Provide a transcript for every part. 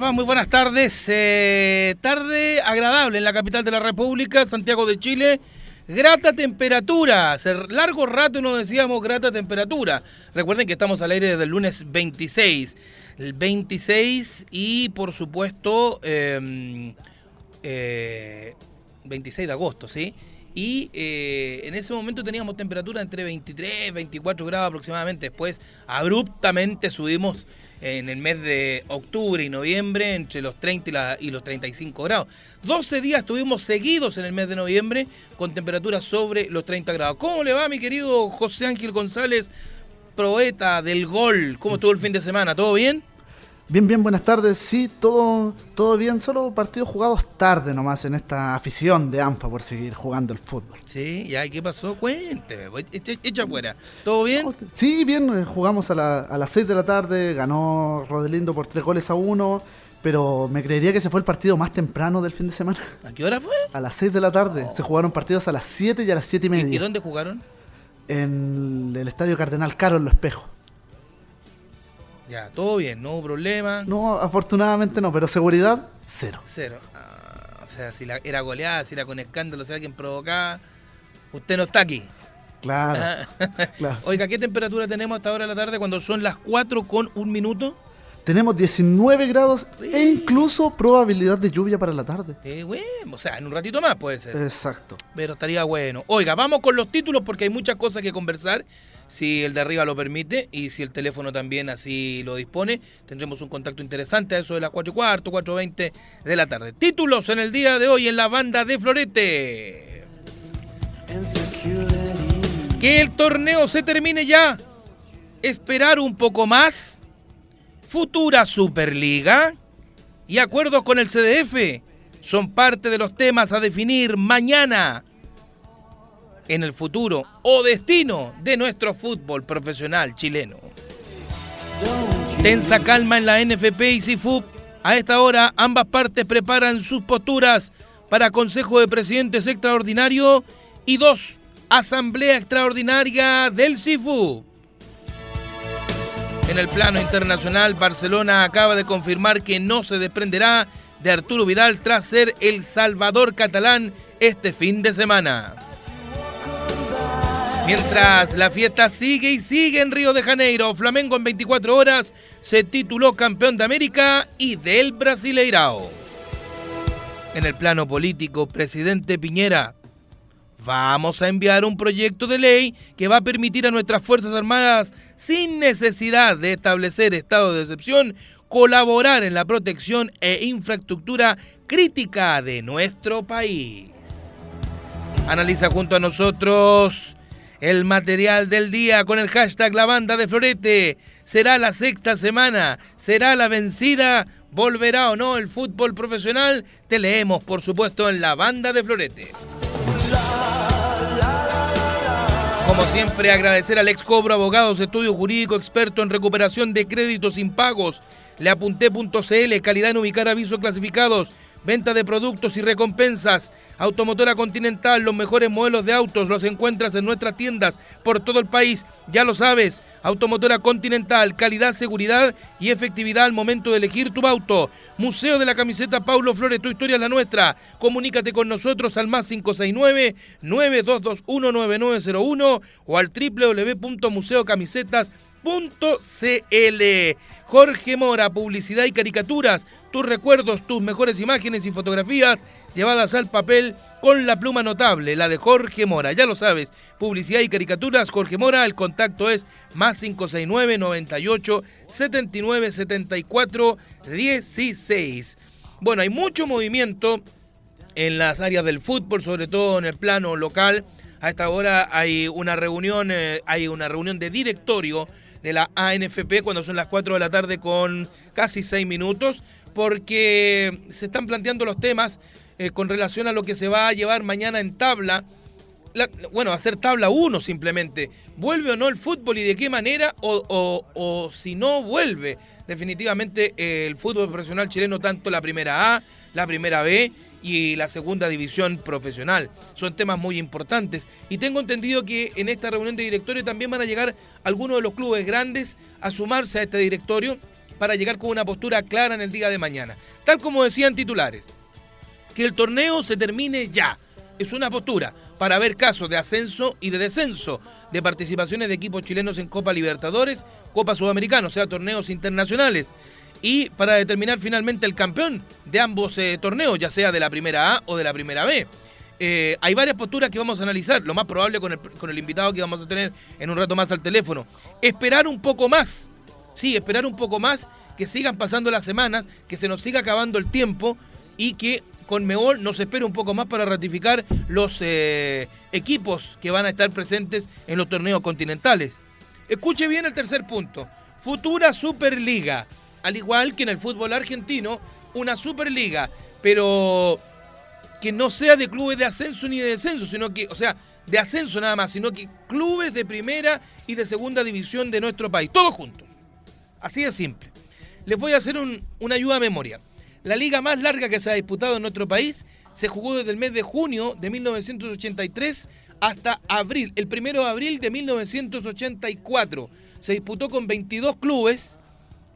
Les? Muy buenas tardes. Eh, tarde agradable en la capital de la República, Santiago de Chile. Grata temperatura. Hace largo rato nos decíamos grata temperatura. Recuerden que estamos al aire desde el lunes 26. El 26 y por supuesto 26 em, eh, de agosto, ¿sí? Y eh, en ese momento teníamos temperatura entre 23 24 grados aproximadamente. Después abruptamente subimos en el mes de octubre y noviembre entre los 30 y, los 35 grados. 12 días estuvimos seguidos en el mes de noviembre con temperaturas sobre los 30 grados. ¿Cómo le va mi querido José Ángel González, proeta del gol? ¿Cómo estuvo el fin de semana? ¿Todo bien? Bien, bien, buenas tardes. Sí, todo, todo bien, solo partidos jugados tarde nomás en esta afición de AMPA por seguir jugando el fútbol. Sí, ya, ¿qué pasó? Cuénteme, pues, echa, fuera. ¿Todo bien? Sí, bien, eh, jugamos a, las 6 de la tarde, ganó Rodelindo por 3 goles a 1, pero me creería que ese fue el partido más temprano del fin de semana. ¿A qué hora fue? A las 6 de la tarde. Se jugaron partidos a las 7 y a las 7 y media. ¿Y, dónde jugaron? En el Estadio Cardenal Caro, en Los Espejos. Ya, todo bien, no hubo problema. No, afortunadamente no, pero seguridad, cero. Cero. Ah, o sea, si la, era goleada, si era con escándalo, si alguien provocaba, usted no está aquí. Claro, claro. Oiga, ¿qué temperatura tenemos hasta ahora de la tarde cuando son las 4 con un minuto? Tenemos 19 grados e incluso probabilidad de lluvia para la tarde. Eh, bueno, o sea, en un ratito más puede ser. Exacto. Pero estaría bueno. Oiga, vamos con los títulos porque hay muchas cosas que conversar si el de arriba lo permite y si el teléfono también así lo dispone. Tendremos un contacto interesante a eso de las 4 y cuarto, 4.20 de la tarde. Títulos en el día de hoy en la banda de Florete. Que el torneo se termine ya. Esperar un poco más. Futura Superliga. Y acuerdos con el CDF son parte de los temas a definir mañana en el futuro o destino de nuestro fútbol profesional chileno. Tensa calma en la NFP y CIFUP. A esta hora ambas partes preparan sus posturas para Consejo de Presidentes Extraordinario y dos, Asamblea Extraordinaria del CIFUP. En el plano internacional, Barcelona acaba de confirmar que no se desprenderá de Arturo Vidal tras ser el salvador catalán este fin de semana. Mientras la fiesta sigue y sigue en Río de Janeiro, Flamengo en 24 horas se tituló campeón de América y del Brasileirao. En el plano político, presidente Piñera, vamos a enviar un proyecto de ley que va a permitir a nuestras Fuerzas Armadas, sin necesidad de establecer estado de excepción, colaborar en la protección e infraestructura crítica de nuestro país. Analiza junto a nosotros el material del día con el hashtag La Banda de Florete. ¿Será la sexta semana? ¿Será la vencida? ¿Volverá o no el fútbol profesional? Te leemos, por supuesto, en La Banda de Florete. Como siempre, agradecer al ex Cobro Abogados, estudio jurídico experto en recuperación de créditos impagos. Leapunté.cl, calidad en ubicar avisos clasificados Venta de productos y recompensas. Automotora Continental, los mejores modelos de autos los encuentras en nuestras tiendas por todo el país. Ya lo sabes, Automotora Continental, calidad, seguridad y efectividad al momento de elegir tu auto. Museo de la Camiseta Paulo Flores, tu historia es la nuestra. Comunícate con nosotros al más 569-9221-9901 o al www.museocamisetas.com Jorge Mora, publicidad y caricaturas, tus recuerdos, tus mejores imágenes y fotografías llevadas al papel con la pluma notable, la de Jorge Mora. Ya lo sabes, publicidad y caricaturas, Jorge Mora, el contacto es más 569 98 79 74 16. Bueno, hay mucho movimiento en las áreas del fútbol, sobre todo en el plano local. A esta hora hay una reunión, eh, hay una reunión de directorio de la ANFP cuando son las 4 de la tarde con casi 6 minutos, porque se están planteando los temas eh, con relación a lo que se va a llevar mañana en tabla. bueno, hacer tabla 1 simplemente. ¿Vuelve o no el fútbol y de qué manera? O, o si no vuelve definitivamente eh, el fútbol profesional chileno, tanto la primera A, la primera B y la segunda división profesional. Son temas muy importantes. Y tengo entendido que en esta reunión de directorio también van a llegar algunos de los clubes grandes a sumarse a este directorio para llegar con una postura clara en el día de mañana. Tal como decían titulares, que el torneo se termine ya. Es una postura para ver casos de ascenso y de descenso de participaciones de equipos chilenos en Copa Libertadores, Copa Sudamericana, o sea, torneos internacionales y para determinar finalmente el campeón de ambos eh, torneos, ya sea de la primera A o de la primera B. Eh, hay varias posturas que vamos a analizar, lo más probable con el, con el invitado que vamos a tener en un rato más al teléfono. Esperar un poco más, sí, esperar un poco más, que sigan pasando las semanas, que se nos siga acabando el tiempo y que con Meol nos espere un poco más para ratificar los eh, equipos que van a estar presentes en los torneos continentales. Escuche bien el tercer punto. Futura Superliga al igual que en el fútbol argentino, una Superliga, pero que no sea de clubes de ascenso ni de descenso, sino que, o sea, de ascenso nada más, sino que clubes de primera y de segunda división de nuestro país, todos juntos. Así de simple. Les voy a hacer una ayuda a memoria. La liga más larga que se ha disputado en nuestro país se jugó desde el mes de junio de 1983 hasta abril, el primero de abril de 1984. Se disputó con 22 clubes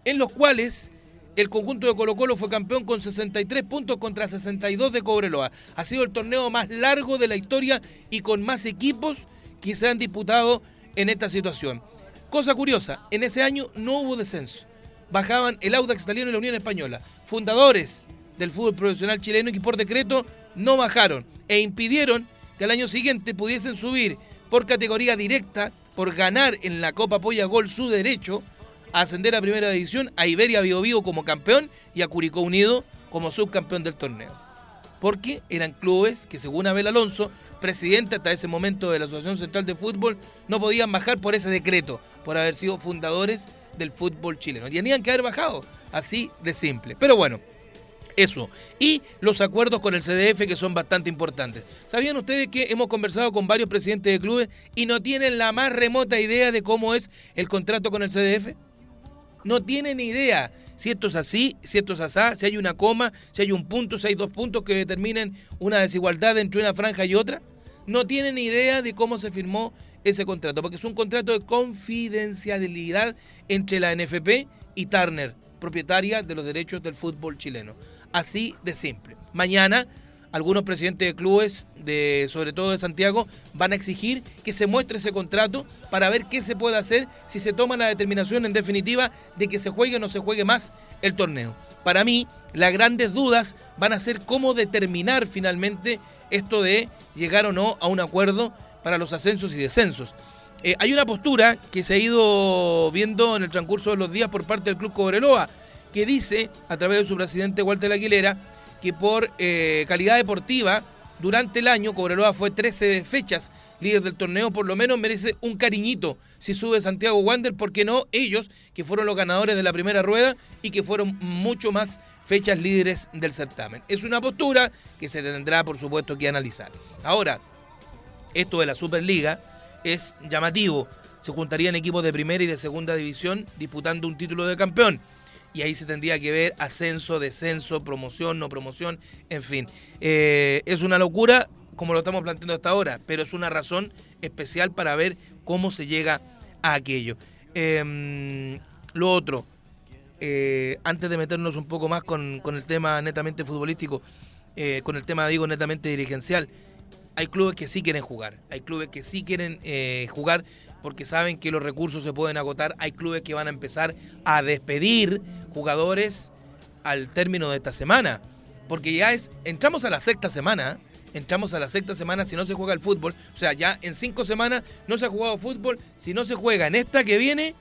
en los cuales el conjunto de Colo Colo fue campeón con 63 puntos contra 62 de Cobreloa. Ha sido el torneo más largo de la historia y con más equipos que se han disputado en esta situación. Cosa curiosa, en ese año no hubo descenso. Bajaban el Audax italiano y la Unión Española, fundadores del fútbol profesional chileno y que por decreto no bajaron e impidieron que al año siguiente pudiesen subir por categoría directa, por ganar en la Copa Polla Gol su derecho, ascender a primera división, a Iberia Bio, como campeón y a Curicó Unido como subcampeón del torneo. Porque eran clubes que, según Abel Alonso, presidente hasta ese momento de la Asociación Central de Fútbol, no podían bajar por ese decreto, por haber sido fundadores del fútbol chileno. Tenían que haber bajado, así de simple. Pero bueno, eso. Y los acuerdos con el CDF que son bastante importantes. ¿Sabían ustedes que hemos conversado con varios presidentes de clubes y no tienen la más remota idea de cómo es el contrato con el CDF? No tienen idea si esto es así, si esto es así, si hay una coma, si hay un punto, si hay dos puntos que determinen una desigualdad entre una franja y otra. No tienen idea de cómo se firmó ese contrato, porque es un contrato de confidencialidad entre la NFP y Turner, propietaria de los derechos del fútbol chileno. Así de simple. Mañana algunos presidentes de clubes, de, sobre todo de Santiago, van a exigir que se muestre ese contrato para ver qué se puede hacer si se toma la determinación en definitiva de que se juegue o no se juegue más el torneo. Para mí, las grandes dudas van a ser cómo determinar finalmente esto de llegar o no a un acuerdo para los ascensos y descensos. Eh, hay una postura que se ha ido viendo en el transcurso de los días por parte del Club Cobreloa, que dice, a través de su presidente Walter Aguilera, que por eh, calidad deportiva, durante el año Cobreloa fue 13 fechas líder del torneo, por lo menos merece un cariñito si sube Santiago Wander, porque no ellos, que fueron los ganadores de la primera rueda y que fueron mucho más fechas líderes del certamen. Es una postura que se tendrá, por supuesto, que analizar. Ahora, esto de la Superliga es llamativo. Se juntarían equipos de primera y de segunda división disputando un título de campeón y ahí se tendría que ver ascenso, descenso, promoción, no promoción, en fin. Eh, es una locura como lo estamos planteando hasta ahora, pero es una razón especial para ver cómo se llega a aquello. Em, lo otro, eh, antes de meternos un poco más con, el tema netamente futbolístico, eh, con el tema, digo, netamente dirigencial, hay clubes que sí quieren jugar, hay clubes que sí quieren eh, jugar porque saben que los recursos se pueden agotar, hay clubes que van a empezar a despedir jugadores al término de esta semana, porque ya es, entramos a la sexta semana, entramos a la sexta semana si no se juega el fútbol, o sea, ya en cinco semanas no se ha jugado fútbol, si no se juega en esta que viene,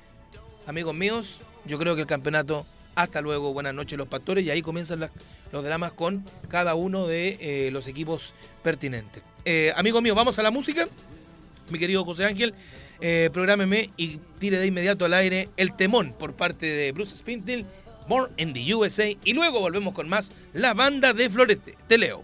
amigos míos, yo creo que el campeonato hasta luego, buenas noches los pastores y ahí comienzan los dramas con cada uno de eh, los equipos pertinentes. Eh, amigo mío, vamos a la música. Mi querido José Ángel, eh, prográmeme y tire de inmediato al aire el temón por parte de Bruce Spintel, Born in the USA. Y luego volvemos con más La Banda de Florete. Te leo.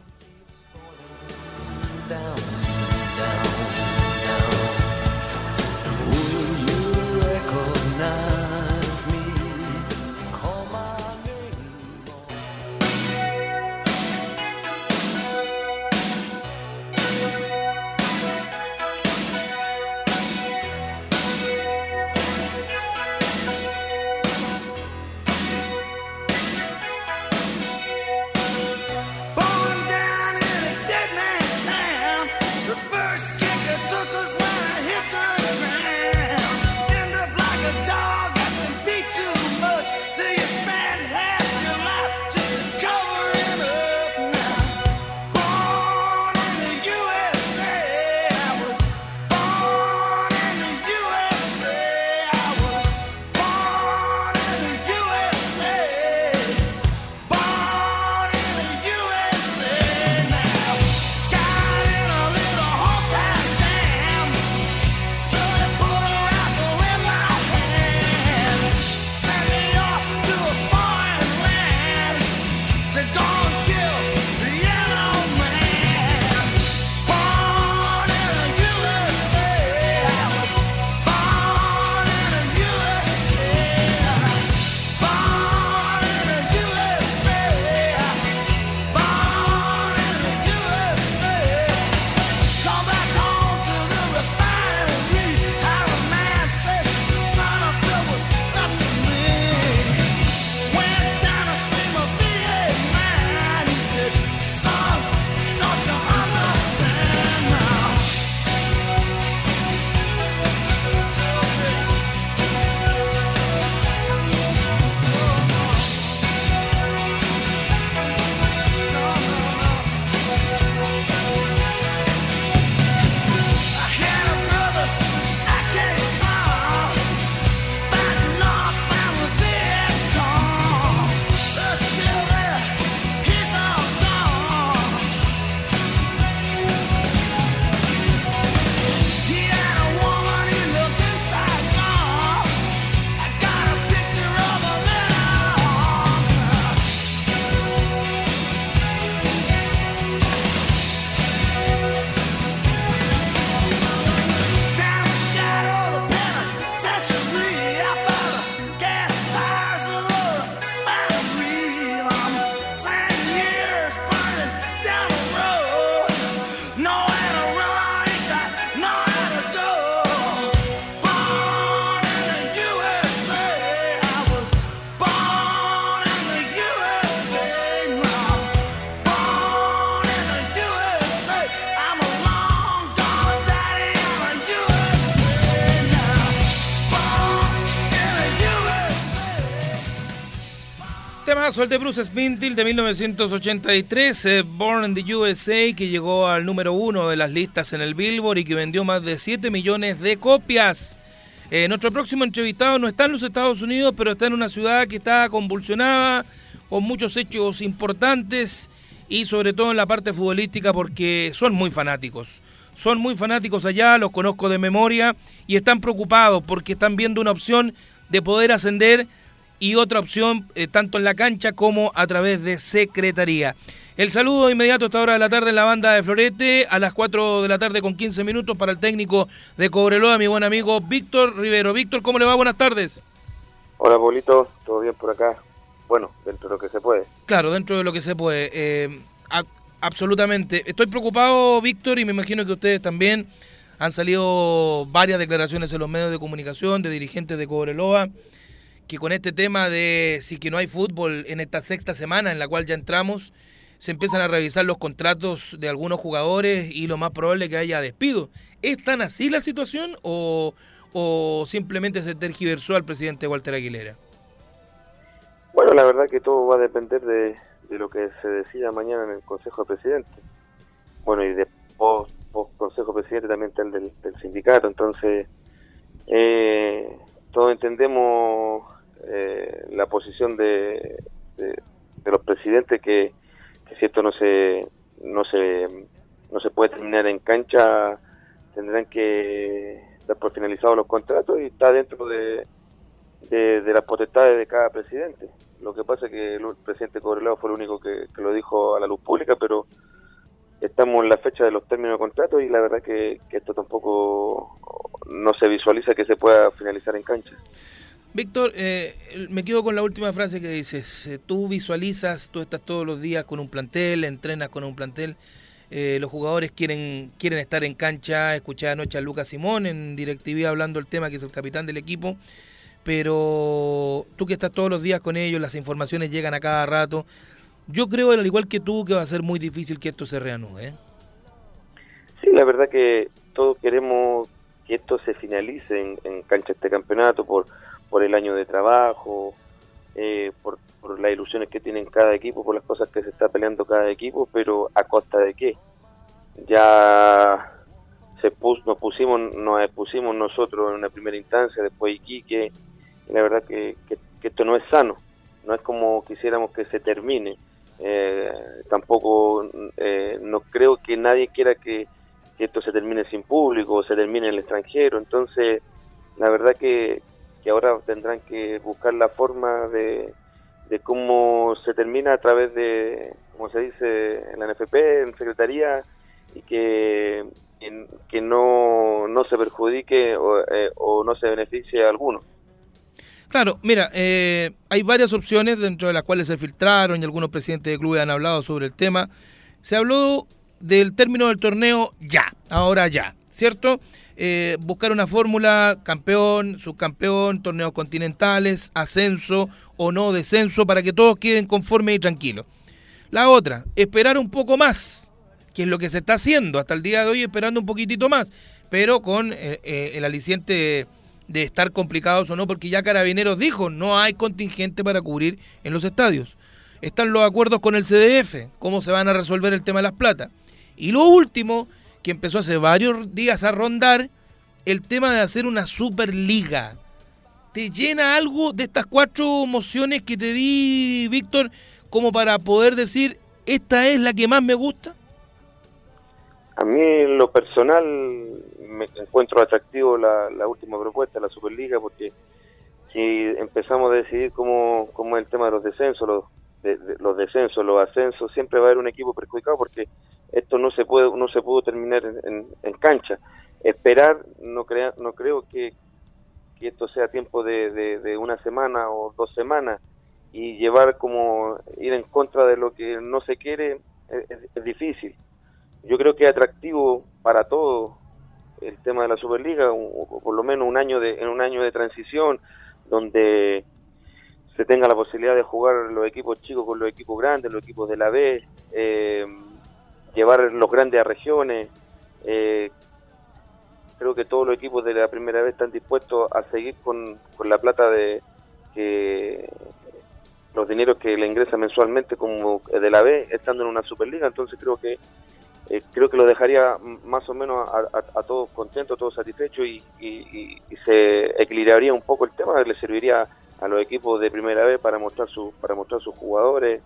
El de Bruce Spintil de 1983, eh, Born in the USA, que llegó al número uno de las listas en el Billboard y que vendió más de 7 millones de copias. Eh, nuestro próximo entrevistado no está en los Estados Unidos, pero está en una ciudad que está convulsionada, con muchos hechos importantes y sobre todo en la parte futbolística porque son muy fanáticos. Son muy fanáticos allá, los conozco de memoria y están preocupados porque están viendo una opción de poder ascender y otra opción eh, tanto en la cancha como a través de secretaría. El saludo inmediato a esta hora de la tarde en la banda de Florete, a las 4 de la tarde con 15 minutos para el técnico de Cobreloa, mi buen amigo Víctor Rivero. Víctor, ¿cómo le va? Buenas tardes. Hola, Paulito, ¿todo bien por acá? Bueno, dentro de lo que se puede. Claro, dentro de lo que se puede. Eh, absolutamente. Estoy preocupado, Víctor, y me imagino que ustedes también. Han salido varias declaraciones en los medios de comunicación de dirigentes de Cobreloa que con este tema de si que no hay fútbol en esta sexta semana en la cual ya entramos, se empiezan a revisar los contratos de algunos jugadores y lo más probable es que haya despido. ¿Es tan así la situación o, o simplemente se tergiversó al presidente Walter Aguilera? Bueno, la verdad que todo va a depender de, lo que se decida mañana en el Consejo de Presidente. Bueno, y después Consejo de Presidente también está el del, sindicato, entonces eh, todos entendemos eh, la posición de, los presidentes que, si esto no se no se no se puede terminar en cancha tendrán que dar por finalizados los contratos y está dentro de, de, las potestades de cada presidente. Lo que pasa es que el presidente Correlado fue el único que, lo dijo a la luz pública, pero estamos en la fecha de los términos de contrato y la verdad que, que esto tampoco no se visualiza que se pueda finalizar en cancha. Víctor, eh, me quedo con la última frase que dices. Eh, tú visualizas, tú estás todos los días con un plantel, entrenas con un plantel. Eh, los jugadores quieren quieren estar en cancha. Escuché anoche a Lucas Simón en DirecTV hablando el tema, que es el capitán del equipo. Pero tú que estás todos los días con ellos, las informaciones llegan a cada rato. Yo creo, al igual que tú, que va a ser muy difícil que esto se reanude. Sí, la verdad que todos queremos que esto se finalice en, en cancha este campeonato por por el año de trabajo, eh, por, las ilusiones que tienen cada equipo, por las cosas que se está peleando cada equipo, pero a costa de qué. Ya se nos pusimos nos expusimos nosotros en una primera instancia, después Iquique, y la verdad que, esto no es sano, no es como quisiéramos que se termine. Eh, tampoco eh, no creo que nadie quiera que, que, esto se termine sin público o se termine en el extranjero, entonces la verdad que, que ahora tendrán que buscar la forma de, de cómo se termina a través de, como se dice en la NFP, en Secretaría, y que, que no, no se perjudique o, eh, o no se beneficie a alguno. Claro, mira, eh, hay varias opciones dentro de las cuales se filtraron y algunos presidentes de clubes han hablado sobre el tema. Se habló del término del torneo ya, ahora ya, ¿cierto? Eh, buscar una fórmula, campeón, subcampeón, torneos continentales, ascenso o no descenso, para que todos queden conformes y tranquilos. La otra, esperar un poco más, que es lo que se está haciendo hasta el día de hoy, esperando un poquitito más, pero con eh, eh, el aliciente de estar complicados o no, porque ya Carabineros dijo, no hay contingente para cubrir en los estadios. Están los acuerdos con el CDF, cómo se van a resolver el tema de las plata. Y lo último, que empezó hace varios días a rondar el tema de hacer una superliga. ¿Te llena algo de estas cuatro mociones que te di, Víctor, como para poder decir, esta es la que más me gusta? A mí en lo personal me encuentro atractivo la, última propuesta, la Superliga, porque si empezamos a decidir cómo, cómo es el tema de los descensos, los, los descensos, los ascensos, siempre va a haber un equipo perjudicado porque esto no se puede no se pudo terminar en, cancha. Esperar, no, crea, no creo que, esto sea tiempo de, una semana o dos semanas y llevar como ir en contra de lo que no se quiere es, difícil. Yo creo que es atractivo para todos el tema de la Superliga, o, por lo menos un año de, en un año de transición donde se tenga la posibilidad de jugar los equipos chicos con los equipos grandes, los equipos de la B, eh, llevar los grandes a regiones. Eh, creo que todos los equipos de la primera vez están dispuestos a seguir con, la plata de que los dineros que le ingresa mensualmente como de la B estando en una Superliga, entonces creo que eh, creo que lo dejaría más o menos a, todos contentos, todos satisfechos y, se equilibraría un poco el tema, le serviría a los equipos de primera vez para mostrar su, para mostrar sus jugadores,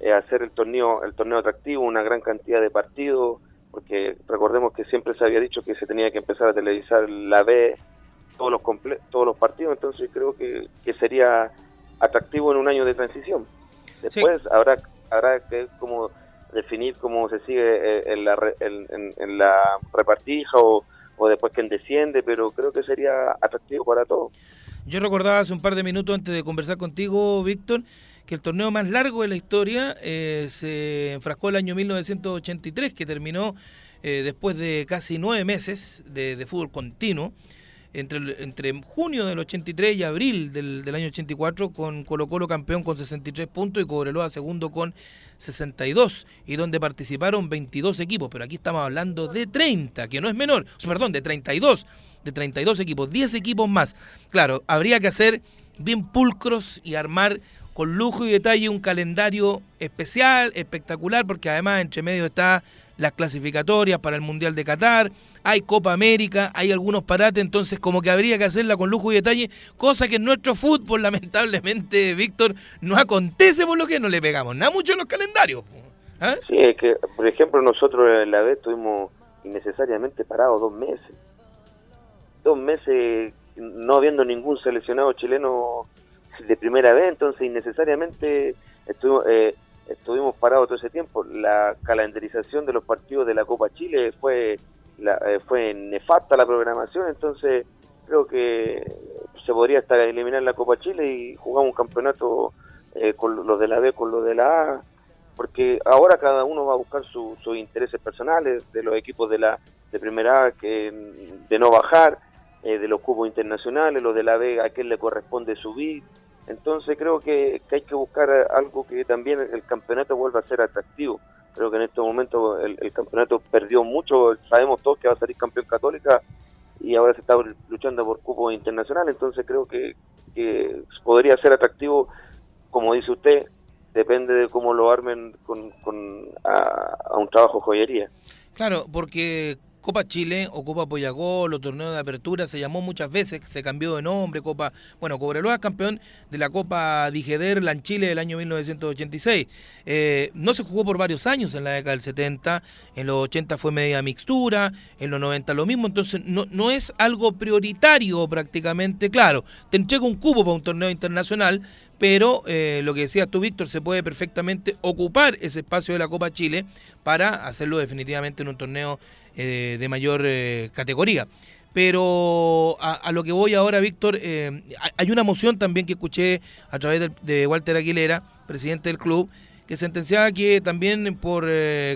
eh, hacer el torneo, el torneo atractivo, una gran cantidad de partidos, porque recordemos que siempre se había dicho que se tenía que empezar a televisar la B, todos los todos los partidos, entonces creo que, sería atractivo en un año de transición. Después habrá habrá que como definir cómo se sigue eh, en la, en, la repartija o, o después quién desciende, pero creo que sería atractivo para todos. Yo recordaba hace un par de minutos antes de conversar contigo, Víctor, que el torneo más largo de la historia eh, se enfrascó el año 1983, que terminó eh, después de casi nueve meses de, fútbol continuo. entre, entre junio del 83 y abril del, del año 84, con Colo Colo campeón con 63 puntos y Cobreloa segundo con 62, y donde participaron 22 equipos, pero aquí estamos hablando de 30, que no es menor, perdón, de 32, de 32 equipos, 10 equipos más. Claro, habría que hacer bien pulcros y armar con lujo y detalle un calendario especial, espectacular, porque además entre medio está las clasificatorias para el Mundial de Qatar, hay Copa América, hay algunos parates, entonces como que habría que hacerla con lujo y detalle, cosa que en nuestro fútbol lamentablemente, Víctor, no acontece por lo que no le pegamos nada mucho en los calendarios. ¿Ah? Sí, es que, por ejemplo, nosotros en la vez estuvimos innecesariamente parados dos meses. Dos meses no habiendo ningún seleccionado chileno de primera vez, entonces innecesariamente eh, estuvimos parados todo ese tiempo. La calendarización de los partidos de la Copa Chile fue, la, eh, fue nefasta la programación, entonces creo que se podría hasta eliminar la Copa Chile y jugar un campeonato eh, con los de la B, con los de la A, porque ahora cada uno va a buscar sus intereses personales de los equipos de la de primera A, que de no bajar, de los cubos internacionales, los de la B, a quién le corresponde subir, entonces creo que, hay que buscar algo que también el campeonato vuelva a ser atractivo. Creo que en este momento el, campeonato perdió mucho, sabemos todos que va a salir campeón católica y ahora se está luchando por cupo internacional, entonces creo que, podría ser atractivo, como dice usted, depende de cómo lo armen con, a, un trabajo joyería. Claro, porque Copa Chile o Copa Poyagol o torneo de apertura se llamó muchas veces, se cambió de nombre, Copa, bueno, Cobreloa campeón de la Copa Digeder en Chile del año 1986. Eh, no se jugó por varios años en la década del 70, en los 80 fue media mixtura, en los 90 lo mismo, entonces no, no es algo prioritario prácticamente, claro, te entrega un cubo para un torneo internacional, pero eh, lo que decías tú, Víctor, se puede perfectamente ocupar ese espacio de la Copa Chile para hacerlo definitivamente en un torneo eh, de mayor eh, categoría. Pero a, lo que voy ahora, Víctor, hay una moción también que escuché a través de, Walter Aguilera, presidente del club, que sentenciaba que también por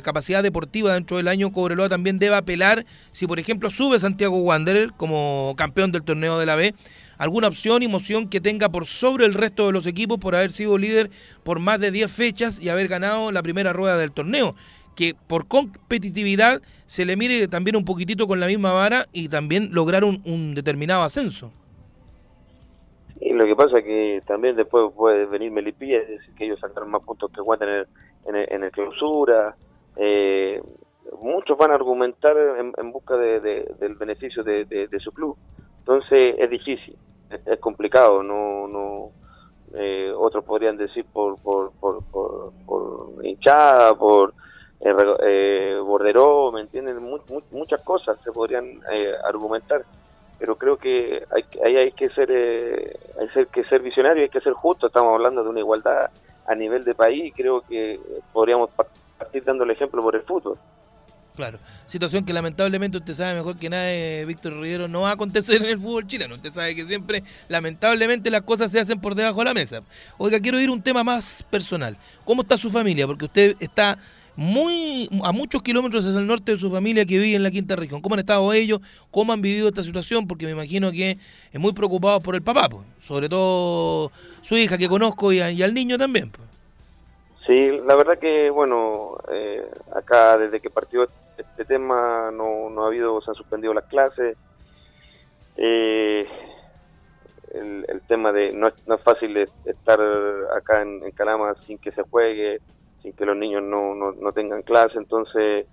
capacidad deportiva dentro del año Cobreloa también debe apelar si por ejemplo sube Santiago Wanderer como campeón del torneo de la B alguna opción y moción que tenga por sobre el resto de los equipos por haber sido líder por más de 10 fechas y haber ganado la primera rueda del torneo. Que por competitividad se le mire también un poquitito con la misma vara y también lograr un, determinado ascenso. Y lo que pasa es que también después puede venir Melipilla y decir que ellos sacaron más puntos que Guante en el, en el, clausura. Eh, muchos van a argumentar en, busca del beneficio de, su club. Entonces es difícil es, complicado, no, no eh, otros podrían decir por, por, por, por, hinchada, por eh, eh, borderó, ¿me entienden? muchas cosas se podrían eh, argumentar, pero creo que hay, ahí hay que ser, hay que ser visionario, hay que ser justo, estamos hablando de una igualdad a nivel de país creo que podríamos partir dando el ejemplo por el fútbol. Claro, situación que lamentablemente usted sabe mejor que nadie, Víctor Rivero, no va a acontecer en el fútbol chileno. Usted sabe que siempre, lamentablemente, las cosas se hacen por debajo de la mesa. Oiga, quiero ir a un tema más personal. ¿Cómo está su familia? Porque usted está muy a muchos kilómetros hacia el norte de su familia que vive en la quinta región. ¿Cómo han estado ellos? ¿Cómo han vivido esta situación? Porque me imagino que es muy preocupado por el papá, pues. sobre todo su hija que conozco y, al niño también. Pues. Sí, la verdad que, bueno, eh, acá desde que partió este tema no, no ha habido, se han suspendido las clases. Eh, el, tema de no es, no es fácil estar acá en, Calama sin que se juegue, sin que los niños no, no, tengan clase, entonces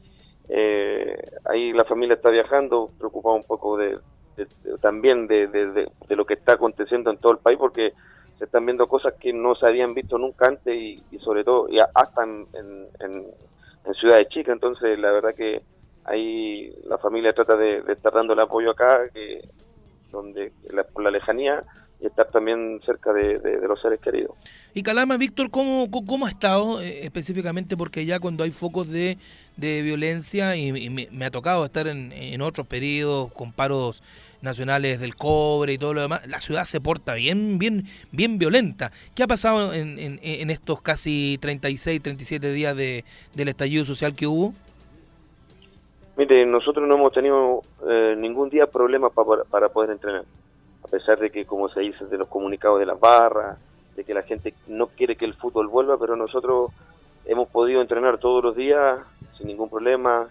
eh, ahí la familia está viajando, preocupada un poco de, también de, de, lo que está aconteciendo en todo el país, porque se están viendo cosas que no se habían visto nunca antes y, sobre todo y hasta en, en, en, ciudades chicas. Entonces, la verdad que ahí la familia trata de, estar dando el apoyo acá, que donde por la lejanía y estar también cerca de, los seres queridos. Y Calama, Víctor, ¿cómo, cómo ha estado eh, específicamente? Porque ya cuando hay focos de, de violencia, y, me, ha tocado estar en, en otros periodos con paros nacionales del cobre y todo lo demás, la ciudad se porta bien, bien, bien violenta. ¿Qué ha pasado en, en, estos casi 36, 37 días de, del estallido social que hubo? Mire, nosotros no hemos tenido eh, ningún día problema para poder entrenar, a pesar de que, como se dice, de los comunicados de las barras, de que la gente no quiere que el fútbol vuelva, pero nosotros hemos podido entrenar todos los días sin ningún problema,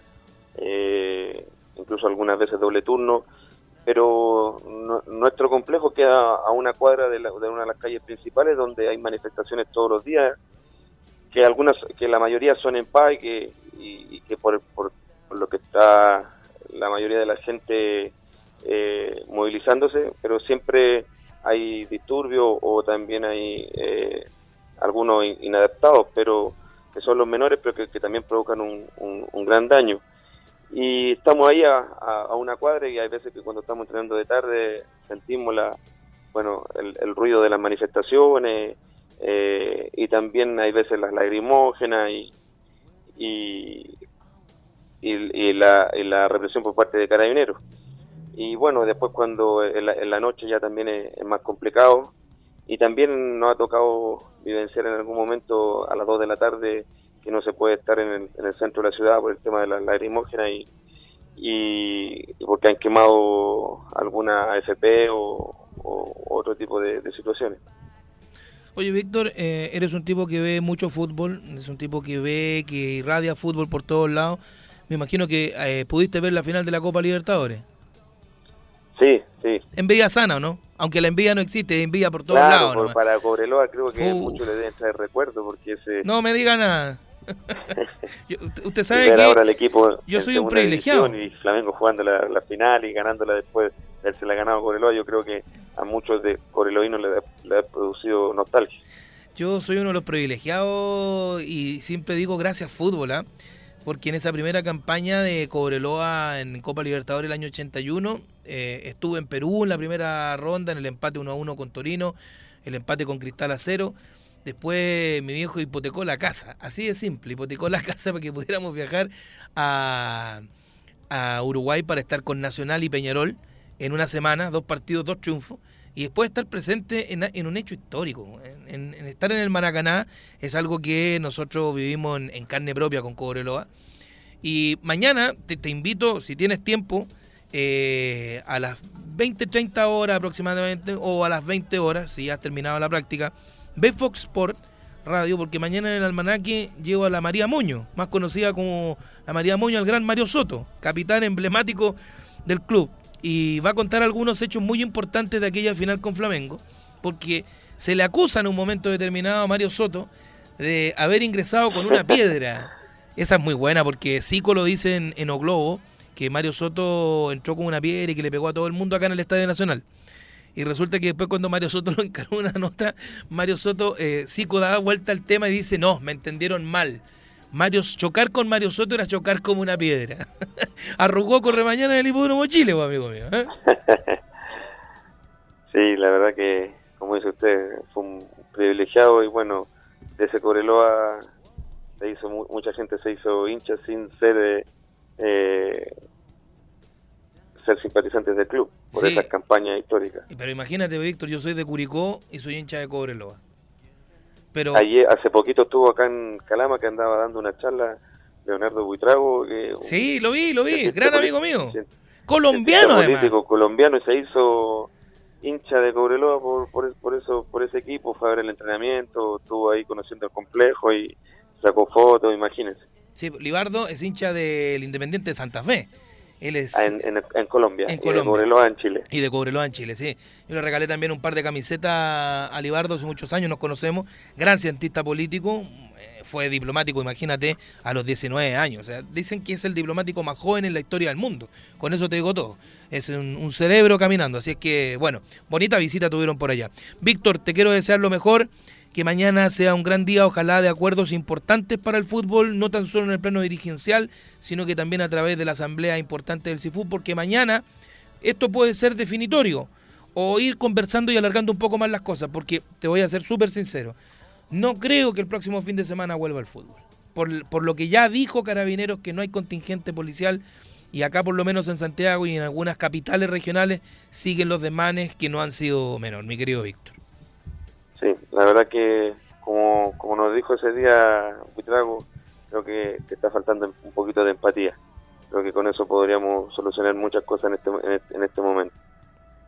eh, incluso algunas veces doble turno, pero nuestro complejo queda a una cuadra de, una de las calles principales donde hay manifestaciones todos los días, que algunas, que la mayoría son en paz y que, y, que por, por, lo que está la mayoría de la gente eh, movilizándose, pero siempre hay disturbios o también hay eh, algunos inadaptados, pero que son los menores, pero que, también provocan un, un, gran daño. Y estamos ahí a, una cuadra y hay veces que cuando estamos entrenando de tarde sentimos la, bueno, el, ruido de las manifestaciones eh, y también hay veces las lagrimógenas y, y, y, la, y la represión por parte de carabineros. Y bueno, después cuando en la, noche ya también es, más complicado. Y también nos ha tocado vivenciar en algún momento a las 2 de la tarde que no se puede estar en el, centro de la ciudad por el tema de la lagrimógena y, y, porque han quemado alguna AFP o, otro tipo de, situaciones. Oye, Víctor, eh, eres un tipo que ve mucho fútbol, eres un tipo que ve, que irradia fútbol por todos lados. Me imagino que eh, pudiste ver la final de la Copa Libertadores. Sí, sí. Envidia sana, ¿o no? Aunque la envidia no existe, envidia por todos lados. Por, para Cobreloa creo que mucho le deben traer recuerdo porque ese... No me diga nada. Usted sabe que ahora el equipo yo soy un privilegiado. Y Flamengo jugando la, final y ganándola después de haberse la ganado Cobreloa, yo creo que a muchos de Coreloinos le, le ha producido nostalgia. Yo soy uno de los privilegiados y siempre digo gracias fútbol, ¿ah? porque en esa primera campaña de Cobreloa en Copa Libertadores el año 81 eh, estuve en Perú en la primera ronda en el empate 1 a 1 con Torino, el empate con Cristal a cero. Después mi viejo hipotecó la casa, así de simple, hipotecó la casa para que pudiéramos viajar a, Uruguay para estar con Nacional y Peñarol en una semana, dos partidos, dos triunfos y después estar presente en, un hecho histórico. En, estar en el Maracaná es algo que nosotros vivimos en, carne propia con Cobreloa. Y mañana te, invito, si tienes tiempo, eh, a las 20, 30 horas aproximadamente, o a las 20 horas, si has terminado la práctica, ve Fox Sport Radio, porque mañana en el almanaque llevo a la María Moño, más conocida como la María Moño, al gran Mario Soto, capitán emblemático del club y va a contar algunos hechos muy importantes de aquella final con Flamengo, porque se le acusa en un momento determinado a Mario Soto de haber ingresado con una piedra. Esa es muy buena porque Zico lo dice en, en O Globo, que Mario Soto entró con una piedra y que le pegó a todo el mundo acá en el Estadio Nacional. Y resulta que después cuando Mario Soto lo encargó una nota, Mario Soto, eh, Zico da vuelta al tema y dice, no, me entendieron mal. Mario, chocar con Mario Soto era chocar como una piedra. Arrugó corre mañana en el hipódromo Chile, pues, amigo mío. ¿eh? sí, la verdad que, como dice usted, fue un privilegiado y bueno, de ese Coreloa se hizo mucha gente se hizo hincha sin ser eh, ser simpatizantes del club por esas campañas históricas. Pero imagínate, Víctor, yo soy de Curicó y soy hincha de Cobreloa. Ayer, hace poquito estuvo acá en Calama que andaba dando una charla Leonardo Buitrago. Que, sí, lo vi, lo vi, gran amigo mío. colombiano político colombiano y se hizo hincha de Cobreloa por, por, eso por ese equipo, fue a ver el entrenamiento, estuvo ahí conociendo el complejo y sacó fotos, imagínense. Sí, Libardo es hincha del Independiente de Santa Fe. Él es ah, en, Colombia, y de Cobreloa en Chile. Y de Cobreloa en Chile, sí. Yo le regalé también un par de camisetas a Libardo hace muchos años, nos conocemos. Gran cientista político, eh, fue diplomático, imagínate, a los 19 años. O sea, dicen que es el diplomático más joven en la historia del mundo. Con eso te digo todo. Es un, cerebro caminando. Así es que, bueno, bonita visita tuvieron por allá. Víctor, te quiero desear lo mejor que mañana sea un gran día, ojalá de acuerdos importantes para el fútbol, no tan solo en el plano dirigencial, sino que también a través de la asamblea importante del CIFU, porque mañana esto puede ser definitorio o ir conversando y alargando un poco más las cosas, porque te voy a ser súper sincero, no creo que el próximo fin de semana vuelva al fútbol. Por, por lo que ya dijo Carabineros que no hay contingente policial y acá por lo menos en Santiago y en algunas capitales regionales siguen los demanes que no han sido menor, mi querido Víctor. Sí, la verdad que como, nos dijo ese día Buitrago, creo que, está faltando un poquito de empatía. creo que con eso podríamos solucionar muchas cosas en este, en este momento.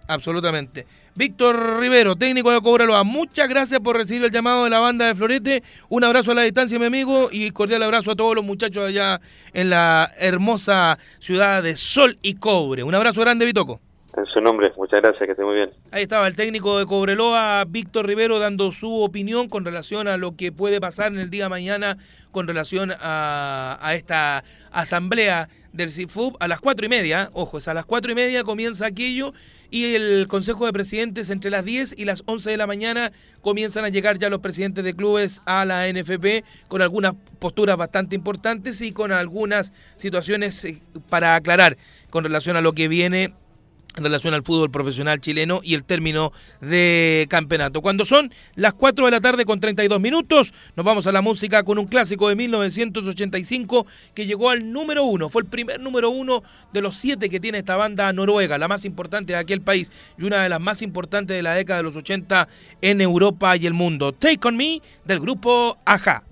Absolutamente. Víctor Rivero, técnico de Cobreloa, muchas gracias por recibir el llamado de la banda de Florete. Un abrazo a la distancia, mi amigo, y cordial abrazo a todos los muchachos allá en la hermosa ciudad de Sol y Cobre. Un abrazo grande, Vitoco. En su nombre, muchas gracias, que esté muy bien. Ahí estaba el técnico de Cobreloa, Víctor Rivero, dando su opinión con relación a lo que puede pasar en el día de mañana con relación a, esta asamblea del CIFUB a las cuatro y media. Ojo, es a las cuatro y media comienza aquello y el Consejo de Presidentes entre las 10 y las 11 de la mañana comienzan a llegar ya los presidentes de clubes a la NFP con algunas posturas bastante importantes y con algunas situaciones eh, para aclarar con relación a lo que viene en relación al fútbol profesional chileno y el término de campeonato. Cuando son las 4 de la tarde con 32 minutos, nos vamos a la música con un clásico de 1985 que llegó al número uno. Fue el primer número uno de los siete que tiene esta banda noruega, la más importante de aquel país y una de las más importantes de la década de los 80 en Europa y el mundo. Take on Me del grupo Aja.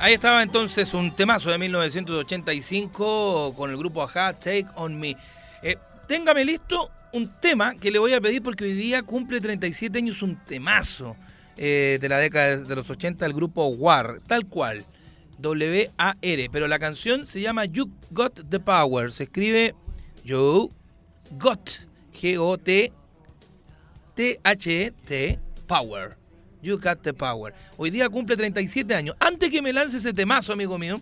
Ahí estaba entonces un temazo de 1985 con el grupo Aja, Take On Me. Eh, téngame listo un tema que le voy a pedir porque hoy día cumple 37 años un temazo eh, de la década de los 80 el grupo War, tal cual, W-A-R, pero la canción se llama You Got the Power, se escribe You Got, G-O-T, T-H-E-T, Power. You Got the Power. Hoy día cumple 37 años. Antes que me lance ese temazo, amigo mío,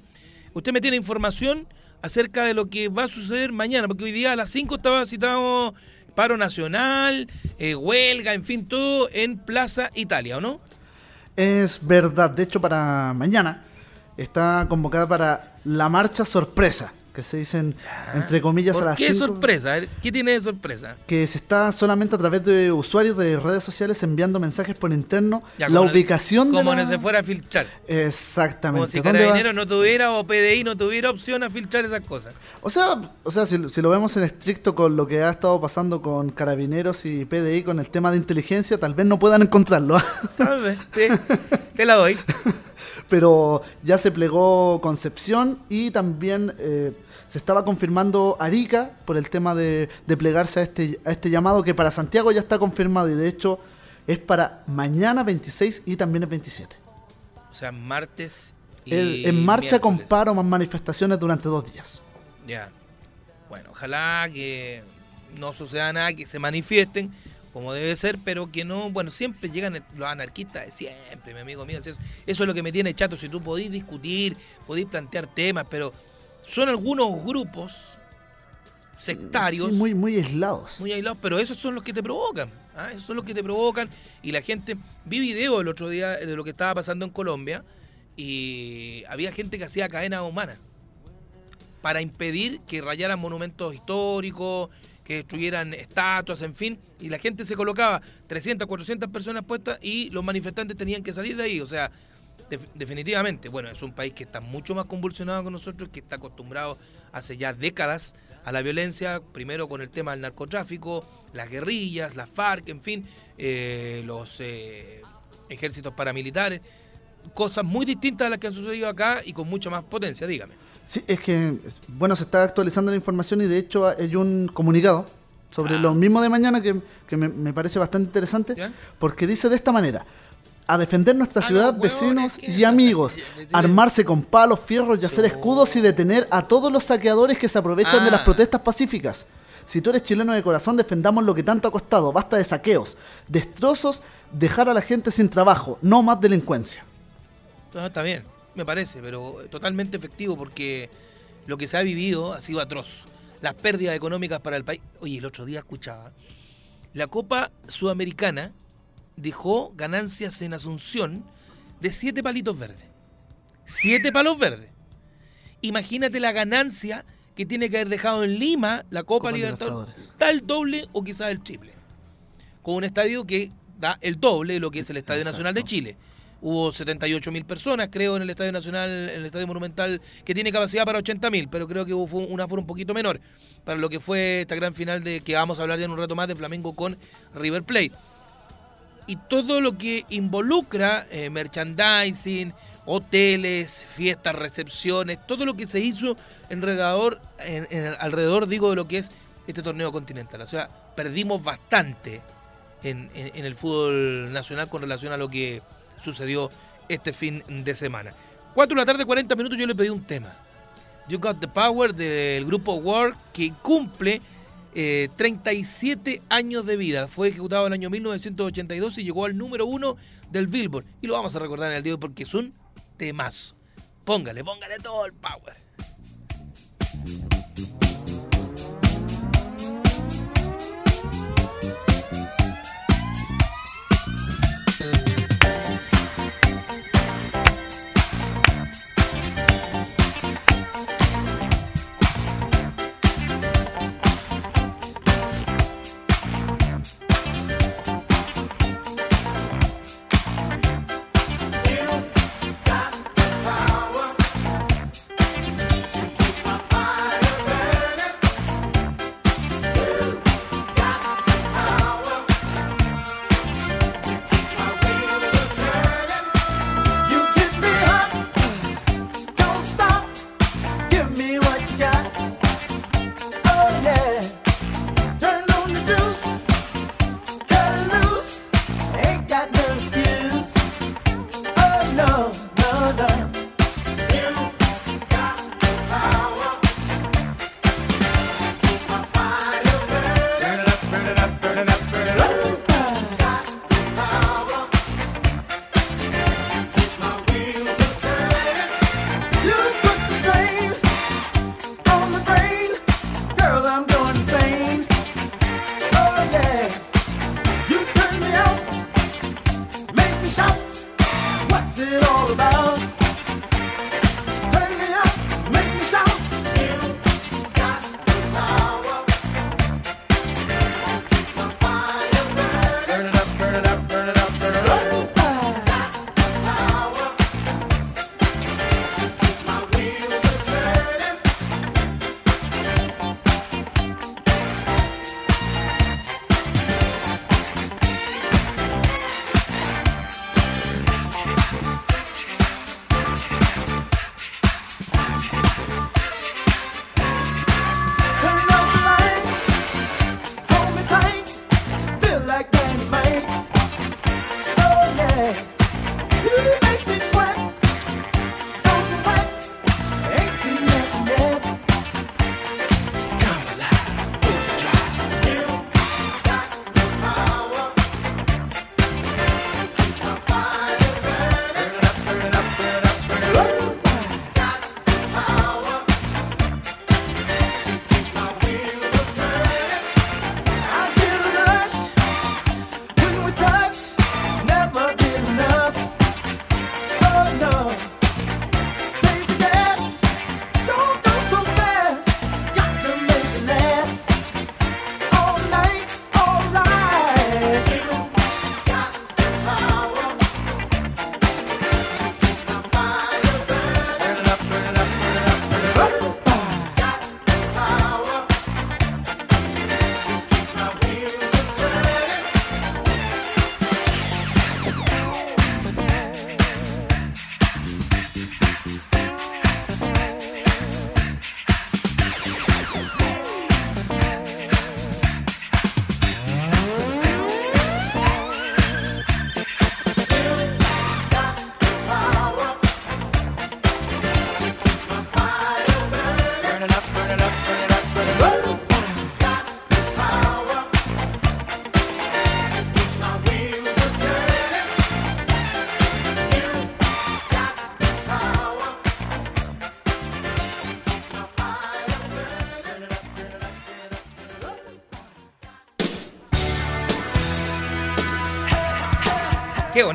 usted me tiene información acerca de lo que va a suceder mañana, porque hoy día a las 5 estaba citado paro nacional, eh, huelga, en fin, todo en Plaza Italia, ¿o no? Es verdad, de hecho para mañana está convocada para la marcha sorpresa que se dicen entre comillas ¿Por a las ¿Qué cinco, sorpresa? ¿Qué tiene de sorpresa? que se está solamente a través de usuarios de redes sociales enviando mensajes por interno Ya, la ubicación Como de no se fuera a filtrar. exactamente Como si. Carabineros no tuviera o PDI no tuviera opción a filtrar esas cosas. O sea, o sea si, si lo vemos en estricto con lo que ha estado pasando con Carabineros y PDI con el tema de inteligencia, tal vez no puedan encontrarlo. ¿Sabes? Te, te la doy. Pero ya se plegó Concepción y también eh, se estaba confirmando Arica por el tema de, de plegarse a este, a este llamado que para Santiago ya está confirmado y de hecho es para mañana 26 y también el 27. O sea, martes y. El- en marcha con paro más manifestaciones durante dos días. Ya. Bueno, ojalá que no suceda nada, que se manifiesten como debe ser, pero que no, bueno, siempre llegan los anarquistas siempre, mi amigo mío. Eso, eso es lo que me tiene chato. Si tú podís discutir, podís plantear temas, pero son algunos grupos sectarios Sí, muy, muy aislados. muy aislados, pero esos son los que te provocan. ¿ah? Esos son los que te provocan. Y la gente. Vi video el otro día de lo que estaba pasando en Colombia y había gente que hacía cadenas humanas para impedir que rayaran monumentos históricos, que destruyeran estatuas, en fin. Y la gente se colocaba 300, 400 personas puestas y los manifestantes tenían que salir de ahí. O sea, def- definitivamente, bueno, es un país que está mucho más convulsionado que nosotros, que está acostumbrado hace ya décadas a la violencia, primero con el tema del narcotráfico, las guerrillas, las FARC, en fin, eh, los eh, ejércitos paramilitares, cosas muy distintas a las que han sucedido acá y con mucha más potencia, dígame. Sí, es que, bueno, se está actualizando la información y de hecho hay un comunicado sobre Ah. lo mismo de mañana que, que me, me parece bastante interesante ¿Ya? porque dice de esta manera. A defender nuestra Ah, ciudad, vecinos que- y amigos. Armarse con palos, fierros y hacer escudos y detener a todos los saqueadores que se aprovechan de Ah. las protestas pacíficas. Si tú eres chileno de corazón, defendamos lo que tanto ha costado. Basta de saqueos, destrozos, dejar a la gente sin trabajo, no más delincuencia. No, está bien, me parece, pero totalmente efectivo porque lo que se ha vivido ha sido atroz. Las pérdidas económicas para el país. Oye, el otro día escuchaba, la Copa Sudamericana dejó ganancias en Asunción de siete palitos verdes. Siete palos verdes. Imagínate la ganancia que tiene que haber dejado en Lima la Copa, Copa Libertadores. El doble o quizás el triple. Con un estadio que da el doble de lo que es el Estadio Exacto. Nacional de Chile. Hubo 78 mil personas, creo, en el Estadio Nacional, en el Estadio Monumental, que tiene capacidad para 80 mil, pero creo que hubo una fue un poquito menor para lo que fue esta gran final de que vamos a hablar ya en un rato más de Flamengo con River Plate. Y todo lo que involucra eh, merchandising, hoteles, fiestas, recepciones, todo lo que se hizo en alrededor, en- alrededor, digo, de lo que es este torneo continental. O sea, perdimos bastante en el fútbol nacional con relación a lo que sucedió este fin de semana. 4 de la tarde, 40 minutos, yo le pedí un tema. You Got the Power del grupo War que cumple eh, 37 años de vida. Fue ejecutado en el año 1982 y llegó al número uno del Billboard. Y lo vamos a recordar en el día de hoy porque es un temazo. Póngale, póngale todo el power.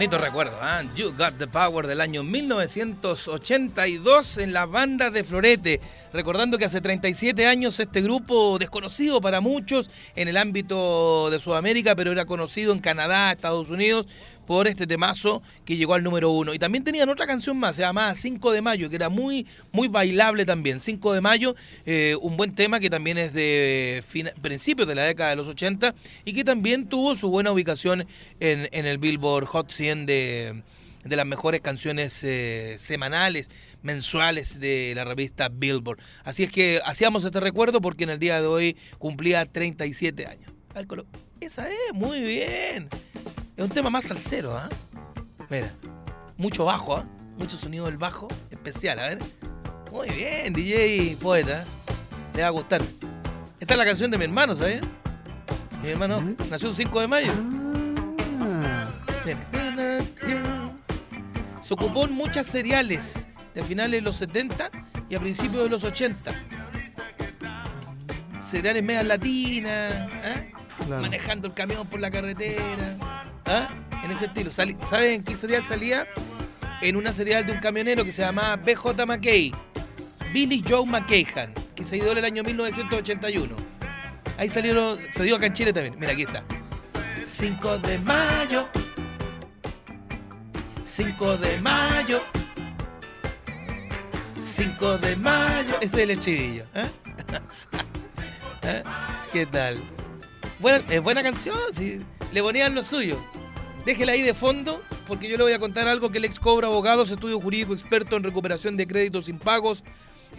Bonito recuerdo, ¿ah? You Got the Power del año 1982 en la banda de Florete. Recordando que hace 37 años este grupo, desconocido para muchos en el ámbito de Sudamérica, pero era conocido en Canadá, Estados Unidos, por este temazo que llegó al número uno. Y también tenían otra canción más, se llamaba 5 de Mayo, que era muy, muy bailable también. 5 de Mayo, eh, un buen tema que también es de principios de la década de los 80 y que también tuvo su buena ubicación en, el Billboard Hot 100 de, de las mejores canciones eh, semanales, mensuales de la revista Billboard. Así es que hacíamos este recuerdo porque en el día de hoy cumplía 37 años. Esa es, muy bien. Es un tema más salsero, ¿ah? Mira, mucho bajo, ¿ah? Mucho sonido del bajo, especial, a ver. Muy bien, DJ poeta. Le va a gustar. Esta es la canción de mi hermano, ¿sabes? Mi hermano nació el 5 de mayo. Ah. Se ocupó en muchas seriales de finales de los 70 y a principios de los 80. Seriales medias latinas, ¿eh? manejando el camión por la carretera. ¿Ah? En ese estilo. ¿Saben en qué serial salía? En una serial de un camionero que se llamaba BJ McKay. Billy Joe McKayhan, que se dio en el año 1981. Ahí salieron, se dio acá en Chile también. Mira, aquí está. 5 de mayo. 5 de mayo. 5 de mayo. Ese es el estribillo. ¿eh? ¿Eh? ¿Qué tal? Buena, es buena canción, sí. Le ponían lo suyo. Déjela ahí de fondo, porque yo le voy a contar algo que el ex Cobra Abogados, estudio jurídico experto en recuperación de créditos impagos,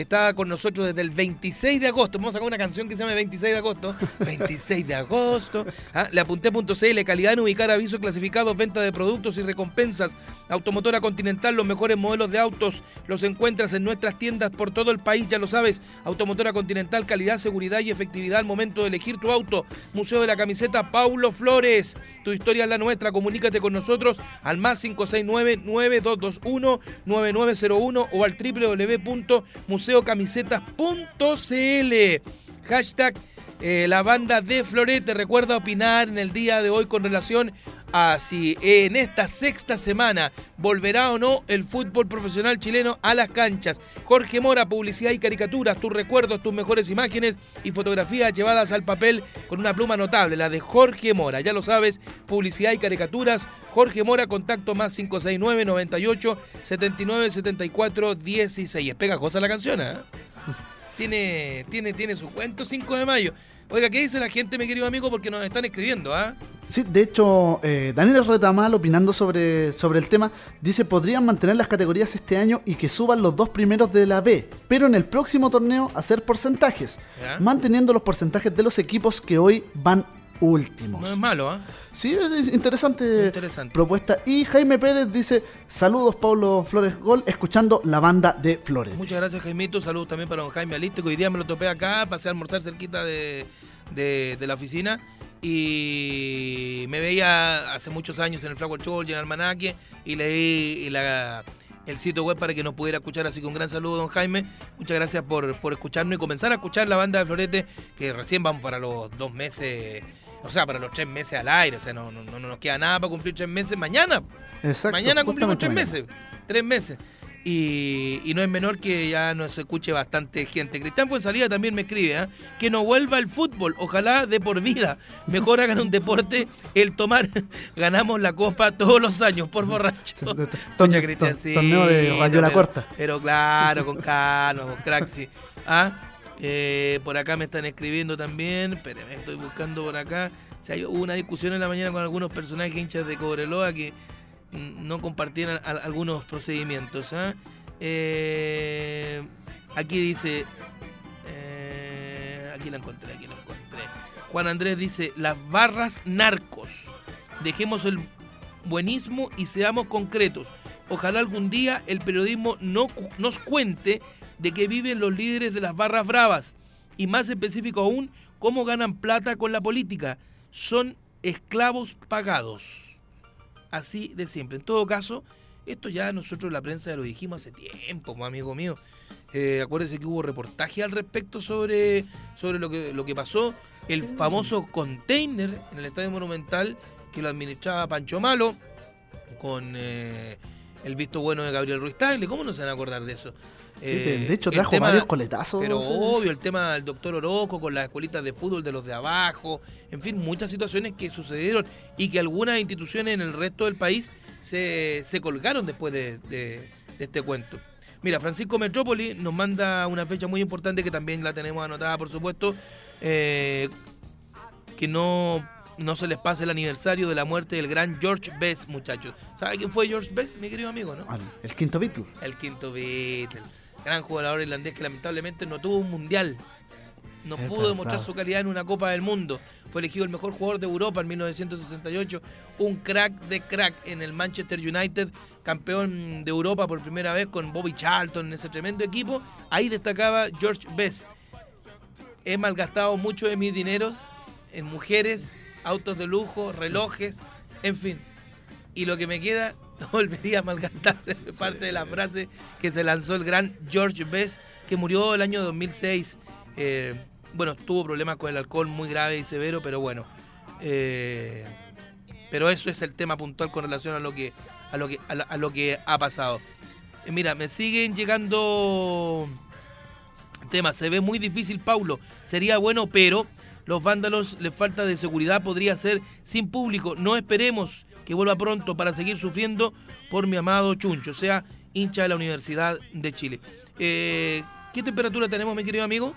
está con nosotros desde el 26 de agosto. Vamos a sacar una canción que se llama 26 de agosto. 26 de agosto. ¿Ah? Le apunté.cl, calidad en ubicar avisos clasificados, venta de productos y recompensas. Automotora Continental, los mejores modelos de autos los encuentras en nuestras tiendas por todo el país, ya lo sabes. Automotora Continental, calidad, seguridad y efectividad al momento de elegir tu auto. Museo de la Camiseta Paulo Flores. Tu historia es la nuestra. Comunícate con nosotros al más 569-9221-9901 o al www.museo museocamisetas.cl. Hashtag eh, la banda de Florete recuerda opinar en el día de hoy con relación a si en esta sexta semana volverá o no el fútbol profesional chileno a las canchas. Jorge Mora, publicidad y caricaturas, tus recuerdos, tus mejores imágenes y fotografías llevadas al papel con una pluma notable, la de Jorge Mora. Ya lo sabes, publicidad y caricaturas. Jorge Mora, contacto más 569 98 79 74 16. Es pegajosa la canción, ¿eh? Tiene, tiene, tiene su cuento 5 de mayo. Oiga, ¿qué dice la gente, mi querido amigo? Porque nos están escribiendo, ¿ah? Sí, de hecho, eh, Daniel Retamal, opinando sobre, sobre el tema, dice, podrían mantener las categorías este año y que suban los dos primeros de la B, pero en el próximo torneo hacer porcentajes, manteniendo los porcentajes de los equipos que hoy van últimos. No es malo, ¿ah? Sí, es interesante, propuesta. Y Jaime Pérez dice, saludos Pablo Flores Gol, escuchando la banda de Flores. Muchas gracias Jaimito, saludos también para don Jaime Alístico. Hoy día me lo topé acá, pasé a almorzar cerquita de, la oficina y me veía hace muchos años en el Flower Show y en el Almanaque y leí el sitio web para que nos pudiera escuchar. Así que un gran saludo, don Jaime. Muchas gracias por, por escucharnos y comenzar a escuchar la banda de Florete, que recién vamos para los dos meses o sea, para los tres meses al aire, o sea, no, no, nos queda nada para cumplir tres meses mañana. Exacto. Mañana cumplimos tres meses, tres meses. Y, no es menor que ya nos escuche bastante gente. Cristian Fuenzalida también me escribe ¿eh? que no vuelva el fútbol, ojalá de por vida. Mejor hagan un deporte, el tomar. Ganamos la copa todos los años por borracho. Mucha Cristian, sí. Torneo de Rayo la Corta. Pero claro, con Cano, con Craxi. ¿Ah? Eh, por acá me están escribiendo también. Espérenme, estoy buscando por acá. O sea, hubo una discusión en la mañana con algunos personajes hinchas de Cobreloa que no compartían algunos procedimientos. ¿ah? ¿eh? aquí dice. Eh, aquí la encontré, aquí la encontré. Juan Andrés dice: Las barras narcos. Dejemos el buenismo y seamos concretos. Ojalá algún día el periodismo no, nos cuente de que viven los líderes de las barras bravas y más específico aún, cómo ganan plata con la política. Son esclavos pagados. Así de siempre. En todo caso, esto ya nosotros la prensa ya lo dijimos hace tiempo, amigo mío. Eh, acuérdense que hubo reportaje al respecto sobre, sobre lo, que, lo que pasó. El famoso container en el Estadio Monumental que lo administraba Pancho Malo con eh, el visto bueno de Gabriel Ruiz Tagle. ¿Cómo no se van a acordar de eso? Sí, de, hecho trajo tema- varios coletazos. Pero sí, obvio, el tema del doctor Oroco con las escuelitas de fútbol de los de abajo, en fin, muchas situaciones que sucedieron y que algunas instituciones en el resto del país se, se colgaron después de, de- de este cuento. Mira, Francisco Metrópoli nos manda una fecha muy importante que también la tenemos anotada, por supuesto, eh, que no, no se les pase el aniversario de la muerte del gran George Best, muchachos. ¿Sabe quién fue George Best, mi querido amigo, no? El quinto Beatle. El quinto Beatle. Gran jugador irlandés que lamentablemente no tuvo un mundial. No Es pudo verdad. demostrar su calidad en una Copa del Mundo. Fue elegido el mejor jugador de Europa en 1968. Un crack de crack en el Manchester United. Campeón de Europa por primera vez con Bobby Charlton en ese tremendo equipo. Ahí destacaba George Best. He malgastado mucho de mis dineros en mujeres, autos de lujo, relojes, en fin. Y lo que me queda no volvería a malgastar. Es parte de la frase que se lanzó el gran George Best, que murió el año 2006. Eh, bueno, tuvo problemas con el alcohol muy grave y severo, pero bueno. eh, pero eso es el tema puntual con relación a lo que, a lo que, a la- a lo que ha pasado. Eh, mira, me siguen llegando temas. Se ve muy difícil, Paulo. Sería bueno, pero los vándalos les falta de seguridad. Podría ser sin público. No esperemos que vuelva pronto para seguir sufriendo por mi amado Chuncho, o sea, hincha de la Universidad de Chile. Eh, ¿Qué temperatura tenemos, mi querido amigo?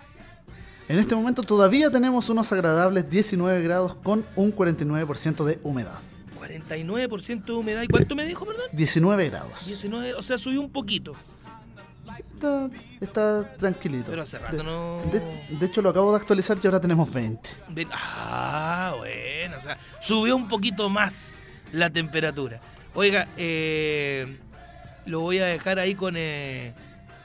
En este momento todavía tenemos unos agradables 19 grados con un 49% de humedad. 49% de humedad. ¿Y cuánto me dijo, perdón? 19 grados. 19, o sea, subió un poquito. Está, está tranquilito. Pero hace rato de, no- de- de hecho, lo acabo de actualizar y ahora tenemos 20. Ven- Ah, bueno, o sea, subió un poquito más la temperatura. Oiga, eh, lo voy a dejar ahí con, eh,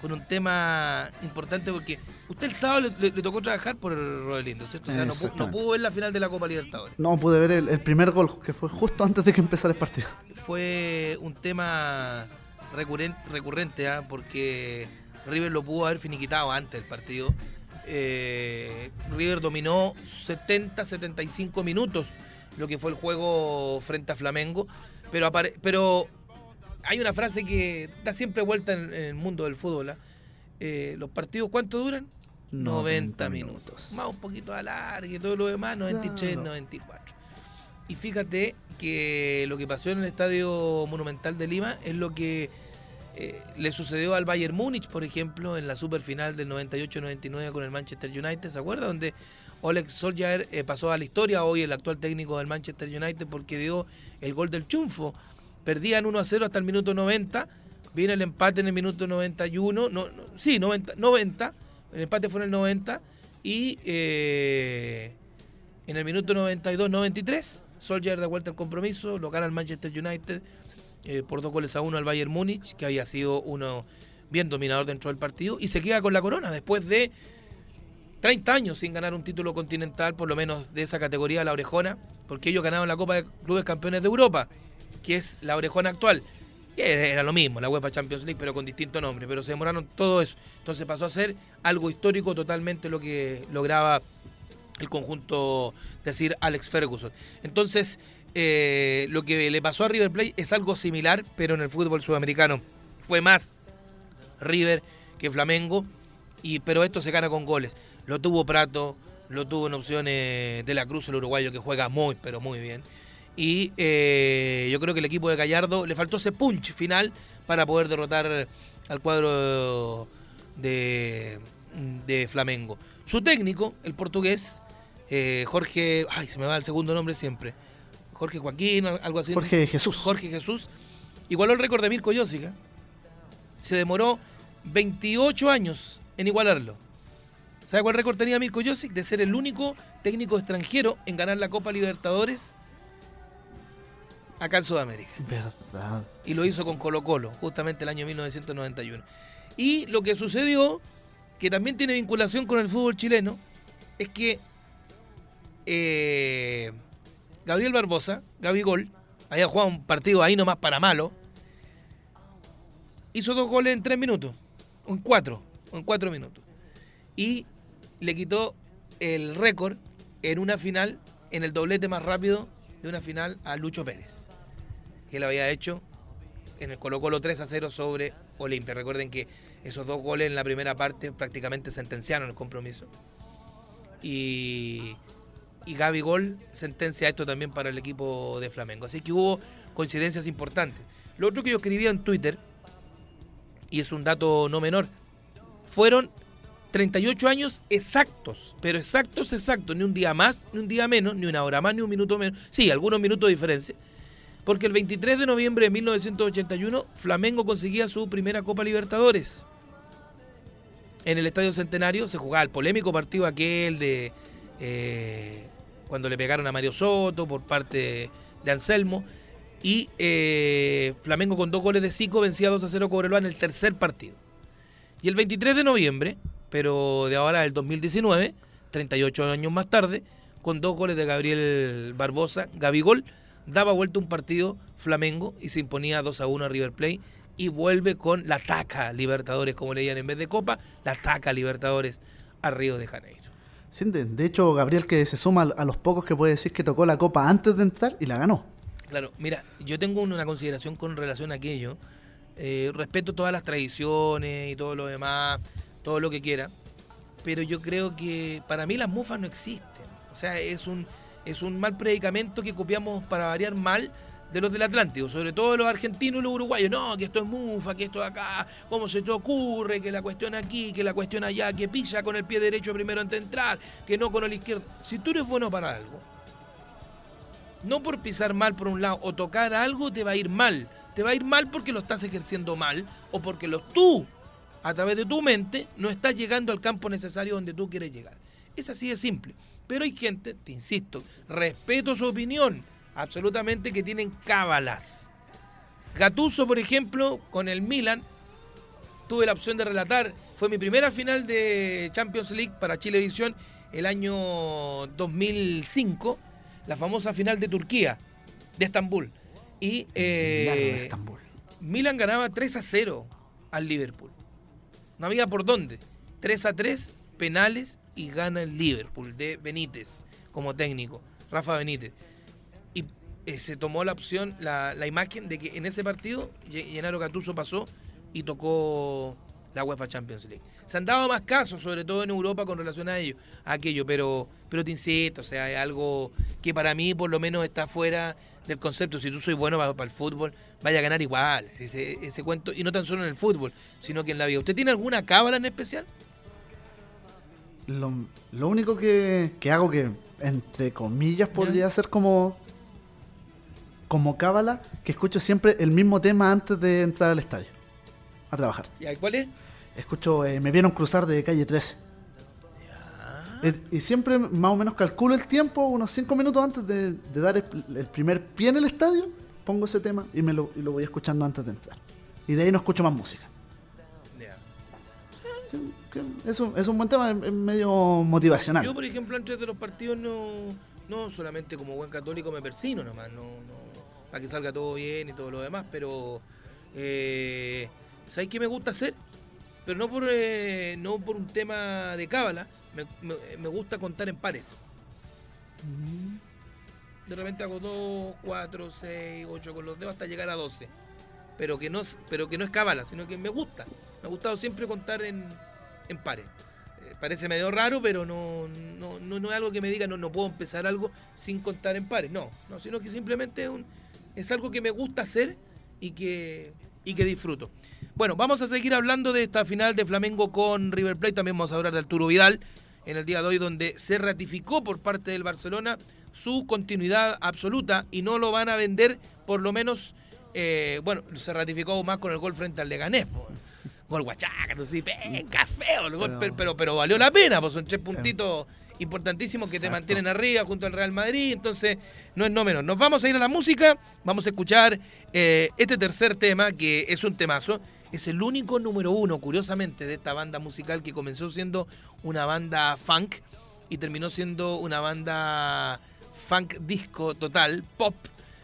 con un tema importante porque usted el sábado le, le- le tocó trabajar por el Rodelindo, ¿cierto? O sea, no, pudo ver la final de la Copa Libertadores. No pude ver el, el primer gol, que fue justo antes de que empezara el partido. Fue un tema recurrente, recurrente ¿ah? porque River lo pudo haber finiquitado antes del partido. Eh, River dominó 70-75 minutos lo que fue el juego frente a Flamengo, pero, apare- pero hay una frase que da siempre vuelta en, en el mundo del fútbol. ¿ah? Eh, ¿Los partidos cuánto duran? 90 90 minutos. minutos. Más un poquito a largo y todo lo demás, 93, Claro. 94. Y fíjate que lo que pasó en el Estadio Monumental de Lima es lo que eh, le sucedió al Bayern Múnich, por ejemplo, en la superfinal del 98-99 con el Manchester United, ¿se acuerda? Donde Oleg Solskjaer eh, pasó a la historia, hoy el actual técnico del Manchester United, porque dio el gol del triunfo. Perdían 1 a 0 hasta el minuto 90, viene el empate en el minuto 91, no, sí, 90, 90, el empate fue en el 90, y eh, en el minuto 92-93, Solskjaer da vuelta al compromiso, lo gana el Manchester United eh, por dos goles a uno al Bayern Múnich, que había sido uno bien dominador dentro del partido, y se queda con la corona después de 30 años sin ganar un título continental, por lo menos de esa categoría, la Orejona, porque ellos ganaron la Copa de Clubes Campeones de Europa, que es la Orejona actual. Era, lo mismo, la UEFA Champions League, pero con distinto nombre, pero se demoraron todo eso. Entonces pasó a ser algo histórico totalmente lo que lograba el conjunto de Sir Alex Ferguson. Entonces, eh, lo que le pasó a River Plate es algo similar, pero en el fútbol sudamericano. Fue más River que Flamengo, y, pero esto se gana con goles. Lo tuvo Prato, lo tuvo en opciones de la Cruz, el uruguayo que juega muy, pero muy bien. Y eh, yo creo que el equipo de Gallardo le faltó ese punch final para poder derrotar al cuadro de, de Flamengo. Su técnico, el portugués, eh, Jorge, ay, se me va el segundo nombre siempre. Jorge Joaquín, al- algo así. Jorge Jesús. Jorge Jesús, igualó el récord de Mirko Josic. ¿eh? Se demoró 28 años en igualarlo. ¿Sabe cuál récord tenía Mirko Josic? De ser el único técnico extranjero en ganar la Copa Libertadores acá en Sudamérica. Verdad. Y lo hizo con Colo Colo, justamente el año 1991. Y lo que sucedió, que también tiene vinculación con el fútbol chileno, es que eh, Gabriel Barbosa, Gaby Gol, había jugado un partido ahí nomás para malo, hizo dos goles en tres minutos, o en cuatro, o en cuatro minutos. Y le quitó el récord en una final, en el doblete más rápido de una final a Lucho Pérez, que lo había hecho en el Colo Colo 3 a 0 sobre Olimpia. Recuerden que esos dos goles en la primera parte prácticamente sentenciaron el compromiso. Y, y Gaby Gol sentencia esto también para el equipo de Flamengo. Así que hubo coincidencias importantes. Lo otro que yo escribía en Twitter, y es un dato no menor, fueron 38 años exactos, pero exactos, exactos, ni un día más, ni un día menos, ni una hora más, ni un minuto menos. Sí, algunos minutos de diferencia. Porque el 23 de noviembre de 1981, Flamengo conseguía su primera Copa Libertadores. En el Estadio Centenario se jugaba el polémico partido aquel de eh, cuando le pegaron a Mario Soto por parte de Anselmo. Y eh, Flamengo con dos goles de Zico vencía 2 a 0 Cobreloa en el tercer partido. Y el 23 de noviembre, pero de ahora del 2019, 38 años más tarde, con dos goles de Gabriel Barbosa, Gabigol, daba vuelta un partido Flamengo y se imponía 2 a 1 a River Plate y vuelve con la taca Libertadores, como leían en vez de Copa, la taca Libertadores a Río de Janeiro. Sí, de, de hecho, Gabriel que se suma a los pocos que puede decir que tocó la Copa antes de entrar y la ganó. Claro, mira, yo tengo una consideración con relación a aquello. Eh, respeto todas las tradiciones y todo lo demás, todo lo que quiera, pero yo creo que para mí las mufas no existen. O sea, es un, es un mal predicamento que copiamos para variar mal de los del Atlántico, sobre todo los argentinos y los uruguayos. No, que esto es mufa, que esto de acá, cómo se te ocurre, que la cuestión aquí, que la cuestión allá, que pisa con el pie derecho primero antes de entrar, que no con el izquierdo. Si tú eres bueno para algo, no por pisar mal por un lado o tocar algo te va a ir mal. Te va a ir mal porque lo estás ejerciendo mal o porque lo, tú, a través de tu mente, no estás llegando al campo necesario donde tú quieres llegar. Es así de simple. Pero hay gente, te insisto, respeto su opinión, absolutamente que tienen cábalas. Gatuso, por ejemplo, con el Milan, tuve la opción de relatar, fue mi primera final de Champions League para Chilevisión el año 2005 la famosa final de Turquía, de Estambul. Y eh, Estambul. Milan ganaba 3 a 0 al Liverpool. No había por dónde. 3 a 3, penales y gana el Liverpool de Benítez como técnico, Rafa Benítez. Y eh, se tomó la opción, la, la, imagen de que en ese partido Llenaro Gattuso pasó y tocó la UEFA Champions League. Se han dado más casos, sobre todo en Europa, con relación a ello, a aquello, pero, pero te insisto, o sea, es algo que para mí por lo menos está fuera del concepto. Si tú soy bueno para, el fútbol, vaya a ganar igual, ese, ese cuento, y no tan solo en el fútbol, sino que en la vida. ¿Usted tiene alguna cábala en especial? Lo, lo único que, que, hago que, entre comillas, podría ¿Ya? ser como como cábala, que escucho siempre el mismo tema antes de entrar al estadio a trabajar. ¿Y cuál es? Escucho eh, Me vieron cruzar de calle 13. Eh, y siempre más o menos calculo el tiempo, unos 5 minutos antes de, de dar el, el, primer pie en el estadio, pongo ese tema y, me lo, y lo voy escuchando antes de entrar. Y de ahí no escucho más música. Yeah. Que, que es, un, es, un, buen tema, es, es, medio motivacional. Yo, por ejemplo, antes de los partidos no, no solamente como buen católico me persino nomás, no, no para que salga todo bien y todo lo demás, pero eh, ¿sabes qué me gusta hacer? Pero no por, eh, no por un tema de cábala, me, me, me, gusta contar en pares. De repente hago 2, 4, 6, 8 con los dedos hasta llegar a 12. Pero que no, pero que no es cábala, sino que me gusta. Me ha gustado siempre contar en, en pares. Eh, parece medio raro, pero no, no, no, no, es algo que me diga, no, no puedo empezar algo sin contar en pares. No, no sino que simplemente es, un, es algo que me gusta hacer y que, y que disfruto. Bueno, vamos a seguir hablando de esta final de Flamengo con River Plate. También vamos a hablar de Arturo Vidal en el día de hoy, donde se ratificó por parte del Barcelona su continuidad absoluta y no lo van a vender, por lo menos, eh, bueno, se ratificó más con el gol frente al Leganés. Gol guachaca, no sé, venga, feo, el gol, pero, pero, pero, valió la pena, pues son tres puntitos importantísimos que Exacto. te mantienen arriba junto al Real Madrid, entonces no es no menos. Nos vamos a ir a la música, vamos a escuchar eh, este tercer tema, que es un temazo, es el único número uno, curiosamente, de esta banda musical que comenzó siendo una banda funk y terminó siendo una banda funk disco total, pop,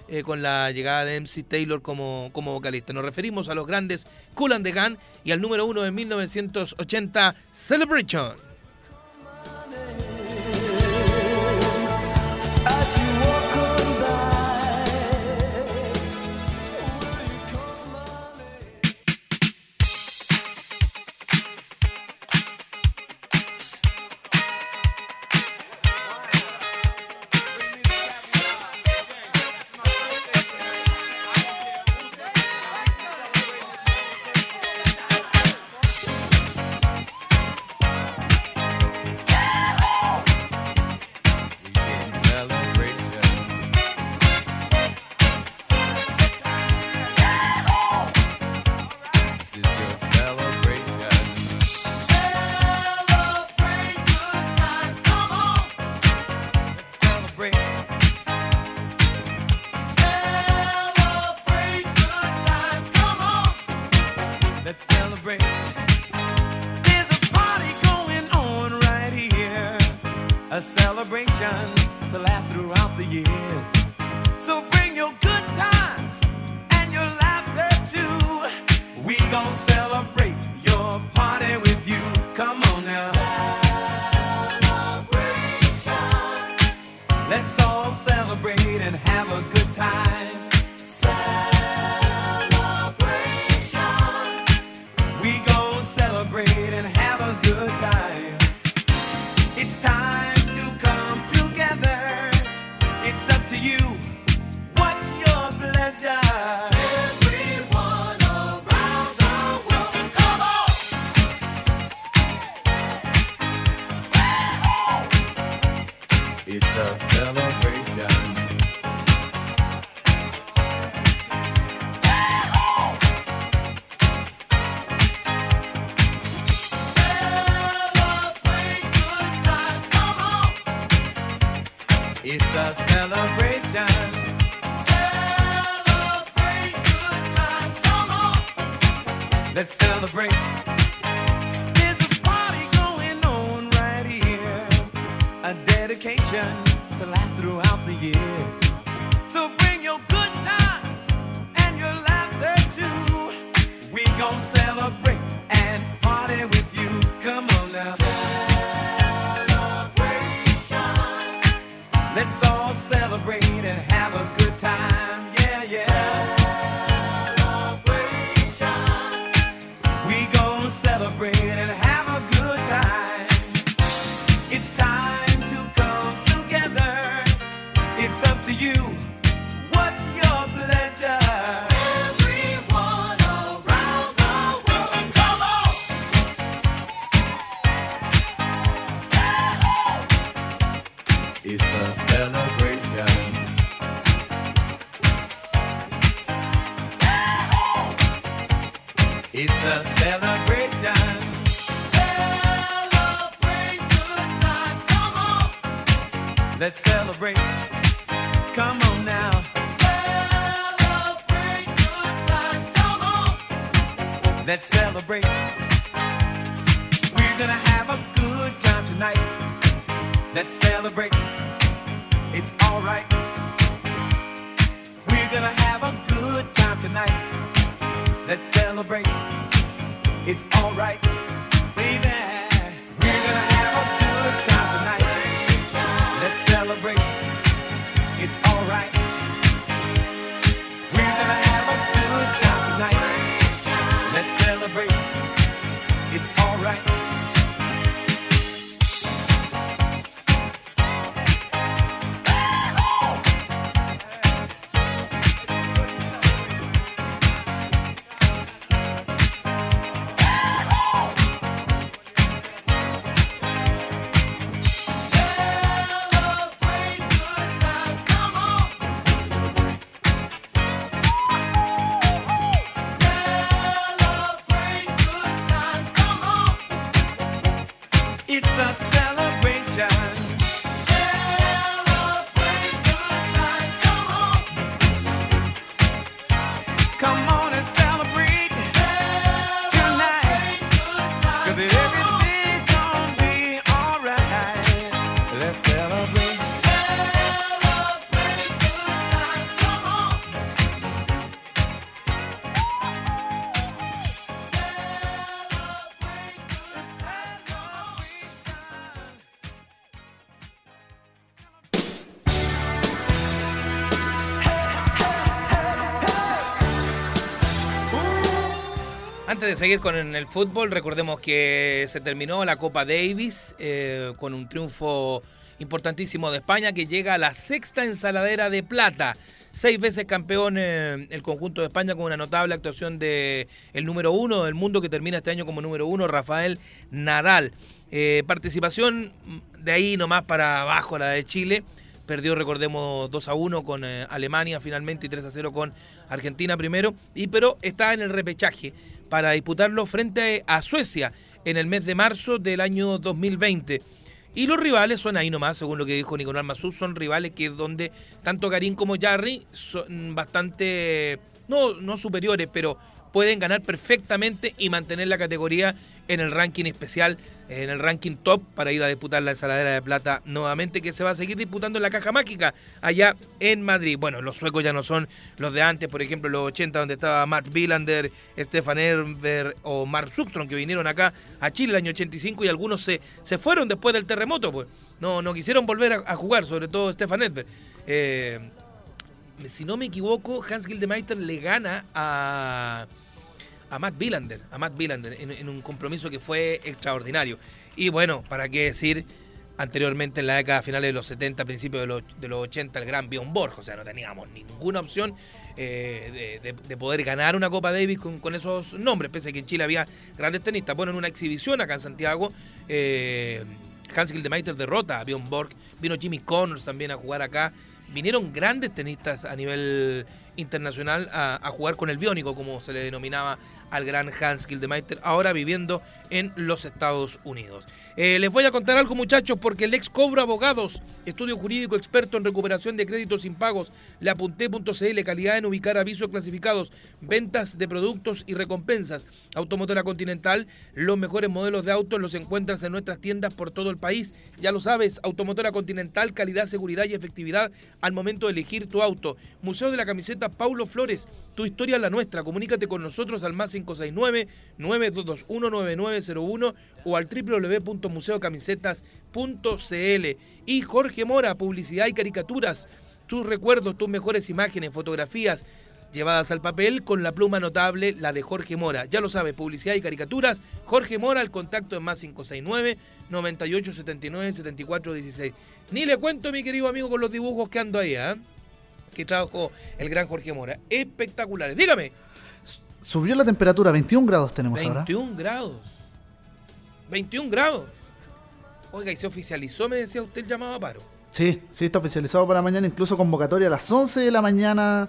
eh, con la llegada de MC Taylor como, como vocalista. Nos referimos a los grandes Cool and the Gun y al número uno de 1980, Celebration. Antes de seguir con el fútbol, recordemos que se terminó la Copa Davis eh, con un triunfo importantísimo de España que llega a la sexta ensaladera de plata. Seis veces campeón eh, el conjunto de España con una notable actuación de el número uno del mundo que termina este año como número uno, Rafael Nadal. Eh, participación de ahí nomás para abajo la de Chile. Perdió, recordemos, 2 a 1 con eh, Alemania finalmente y 3 a 0 con Argentina primero. Y pero está en el repechaje para disputarlo frente a Suecia en el mes de marzo del año 2020. Y los rivales son ahí nomás, según lo que dijo Nicolás Mazú, son rivales que es donde tanto Karim como Jarry son bastante, no, no superiores, pero pueden ganar perfectamente y mantener la categoría en el ranking especial, en el ranking top, para ir a disputar la ensaladera de plata nuevamente, que se va a seguir disputando en la caja mágica allá en Madrid. Bueno, los suecos ya no son los de antes, por ejemplo, los 80, donde estaba Matt Billander, Stefan Erber o Mark Sustrom, que vinieron acá a Chile el año 85 y algunos se, se fueron después del terremoto, pues. No, no quisieron volver a, a jugar, sobre todo Stefan Edberg. Eh, si no me equivoco, Hans Gildemeister le gana a, a Matt Billander, a Matt Billander en, un compromiso que fue extraordinario. Y bueno, para qué decir, anteriormente en la década finales de los 70, principios de los, de los 80, el gran Bjorn Borg, o sea, no teníamos ninguna opción eh, de, de- de poder ganar una Copa Davis con, con esos nombres, pese a que en Chile había grandes tenistas. Bueno, en una exhibición acá en Santiago, eh, Hans Gildemeister derrota a Bjorn Borg, vino Jimmy Connors también a jugar acá. Vinieron grandes tenistas a nivel internacional a, jugar con el biónico, como se le denominaba al gran Hans Gildemeister, ahora viviendo en los Estados Unidos. Eh, les voy a contar algo, muchachos, porque el ex Cobra Abogados, estudio jurídico experto en recuperación de créditos impagos, la apunté.cl, calidad en ubicar avisos clasificados, ventas de productos y recompensas. Automotora Continental, los mejores modelos de autos los encuentras en nuestras tiendas por todo el país. Ya lo sabes, Automotora Continental, calidad, seguridad y efectividad al momento de elegir tu auto. Museo de la Camiseta Paulo Flores, tu historia es la nuestra. Comunícate con nosotros al más 569-9221-9901 o al www.museocamisetas.cl. Y Jorge Mora, publicidad y caricaturas. Tus recuerdos, tus mejores imágenes, fotografías llevadas al papel con la pluma notable, la de Jorge Mora. Ya lo sabes, publicidad y caricaturas. Jorge Mora, el contacto es más 569 9879 7416. Ni le cuento, mi querido amigo, con los dibujos que ando ahí, ¿ah? Que trabajó el gran Jorge Mora. Espectaculares. Dígame. Subió la temperatura, 21 grados tenemos ahora. 21 grados. 21 grados. Oiga, y se oficializó, me decía usted, el llamado a paro. Sí, sí, está oficializado para mañana, incluso convocatoria a las 11 de la mañana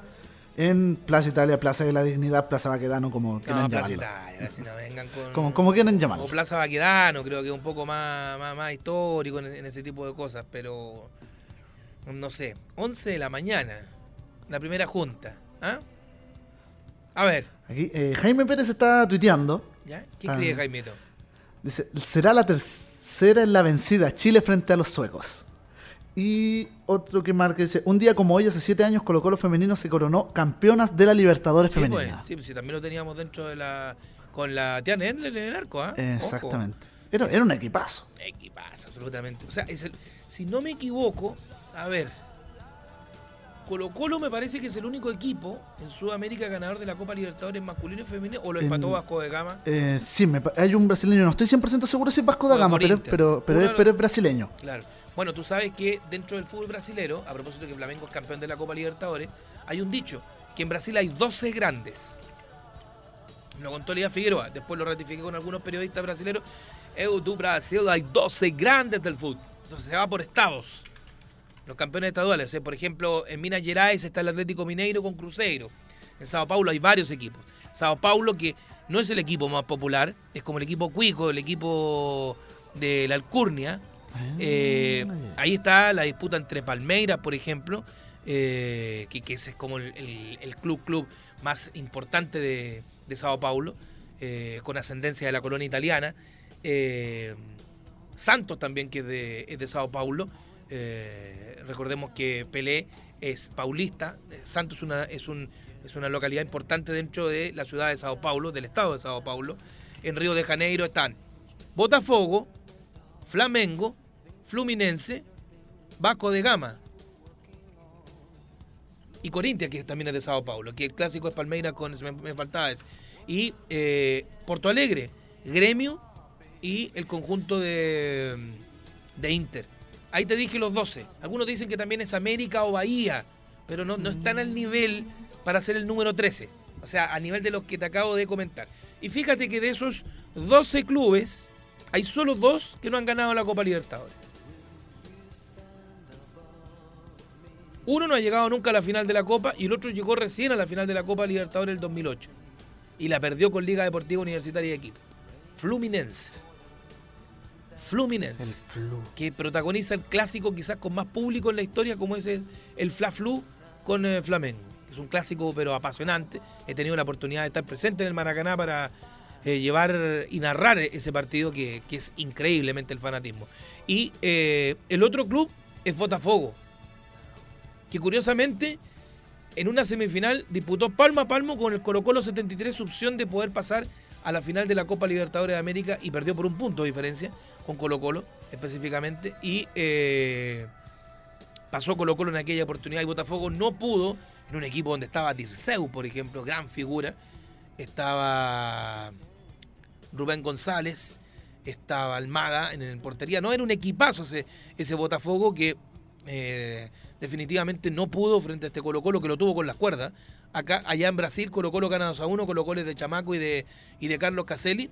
en Plaza Italia, Plaza de la Dignidad, Plaza Baquedano, como quieran No, Plaza. Italia, así no vengan con... Como, como quieran O llamarlo. Plaza Baquedano, creo que es un poco más, más, más histórico en, en ese tipo de cosas, pero no sé, 11 de la mañana, la primera junta. ¿ah? A ver, Aquí, eh, Jaime Pérez está tuiteando. ¿ya? ¿Qué Ah. escribe Jaimito? Dice, será la tercera en la vencida Chile frente a los suecos. Y otro que marca dice, un día como hoy, hace siete años, Colo Colo Femenino se coronó campeonas de la Libertadores Sí, pues, Femenina. sí, pues, sí, también lo teníamos dentro de la... con la Tiana Endler en el arco, ¿ah? Ojo. Exactamente. Era, era un equipazo. Equipazo, absolutamente. O sea, es el, si no me equivoco, a ver, Colo Colo me parece que es el único equipo en Sudamérica ganador de la Copa Libertadores masculino y femenino, o lo empató Vasco de Gama. Eh, sí, me hay un brasileño, no estoy 100% seguro si es Vasco de Gama, pero, es, pero brasileño. Claro. Bueno, tú sabes que dentro del fútbol brasilero, a propósito de que Flamengo es campeón de la Copa Libertadores, hay un dicho, que en Brasil hay 12 grandes. Lo contó Lía Figueroa, después lo ratifiqué con algunos periodistas brasileños. Eu do Brasil hay 12 grandes del fútbol. Entonces se va por estados. Los campeones estaduales. Sea, por ejemplo, en Minas Gerais está el Atlético Mineiro con Cruzeiro. En Sao Paulo hay varios equipos. Sao Paulo, que no es el equipo más popular, es como el equipo Cuico, el equipo de la Alcurnia. Eh, ahí está la disputa entre Palmeiras, por ejemplo, eh, que, que ese es como el, el- el club club más importante de, de Sao Paulo, eh, con ascendencia de la colonia italiana. Eh, Santos también, que es de, es de Sao Paulo. Eh, recordemos que Pelé es paulista. Eh, Santos es una, es, un, es una localidad importante dentro de la ciudad de Sao Paulo, del estado de Sao Paulo. En Río de Janeiro están Botafogo, Flamengo, Fluminense, Vasco de Gama y Corintia, que también es de Sao Paulo, que el clásico es Palmeiras con, me, me faltaba ese. Y eh, Porto Alegre, Gremio y el conjunto de, de Inter. Ahí te dije los 12. Algunos dicen que también es América o Bahía, pero no, no están al nivel para ser el número 13. O sea, a nivel de los que te acabo de comentar. Y fíjate que de esos 12 clubes, hay solo dos que no han ganado la Copa Libertadores. Uno no ha llegado nunca a la final de la Copa y el otro llegó recién a la final de la Copa Libertadores del 2008. Y la perdió con Liga Deportiva Universitaria de Quito. Fluminense. Fluminense. El flu. que protagoniza el clásico quizás con más público en la historia como es el, el Fla Flu con eh, Flamengo. Es un clásico pero apasionante. He tenido la oportunidad de estar presente en el Maracaná para eh, llevar y narrar ese partido que, que es increíblemente el fanatismo. Y eh, el otro club es Botafogo, que curiosamente en una semifinal disputó palmo a palmo con el Colo Colo 73 su opción de poder pasar a la final de la Copa Libertadores de América y perdió por un punto de diferencia con Colo Colo específicamente y eh, pasó Colo Colo en aquella oportunidad y Botafogo no pudo en un equipo donde estaba Dirceu, por ejemplo, gran figura, estaba Rubén González, estaba Almada en el portería, no era un equipazo ese, ese Botafogo que eh, definitivamente no pudo frente a este Colo Colo que lo tuvo con las cuerdas. Acá, allá en Brasil, Colo Colo gana 2 a 1 con los goles de Chamaco y de, y de Carlos Caselli.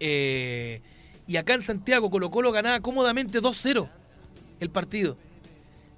Eh, y acá en Santiago, Colo Colo ganaba cómodamente 2-0 el partido.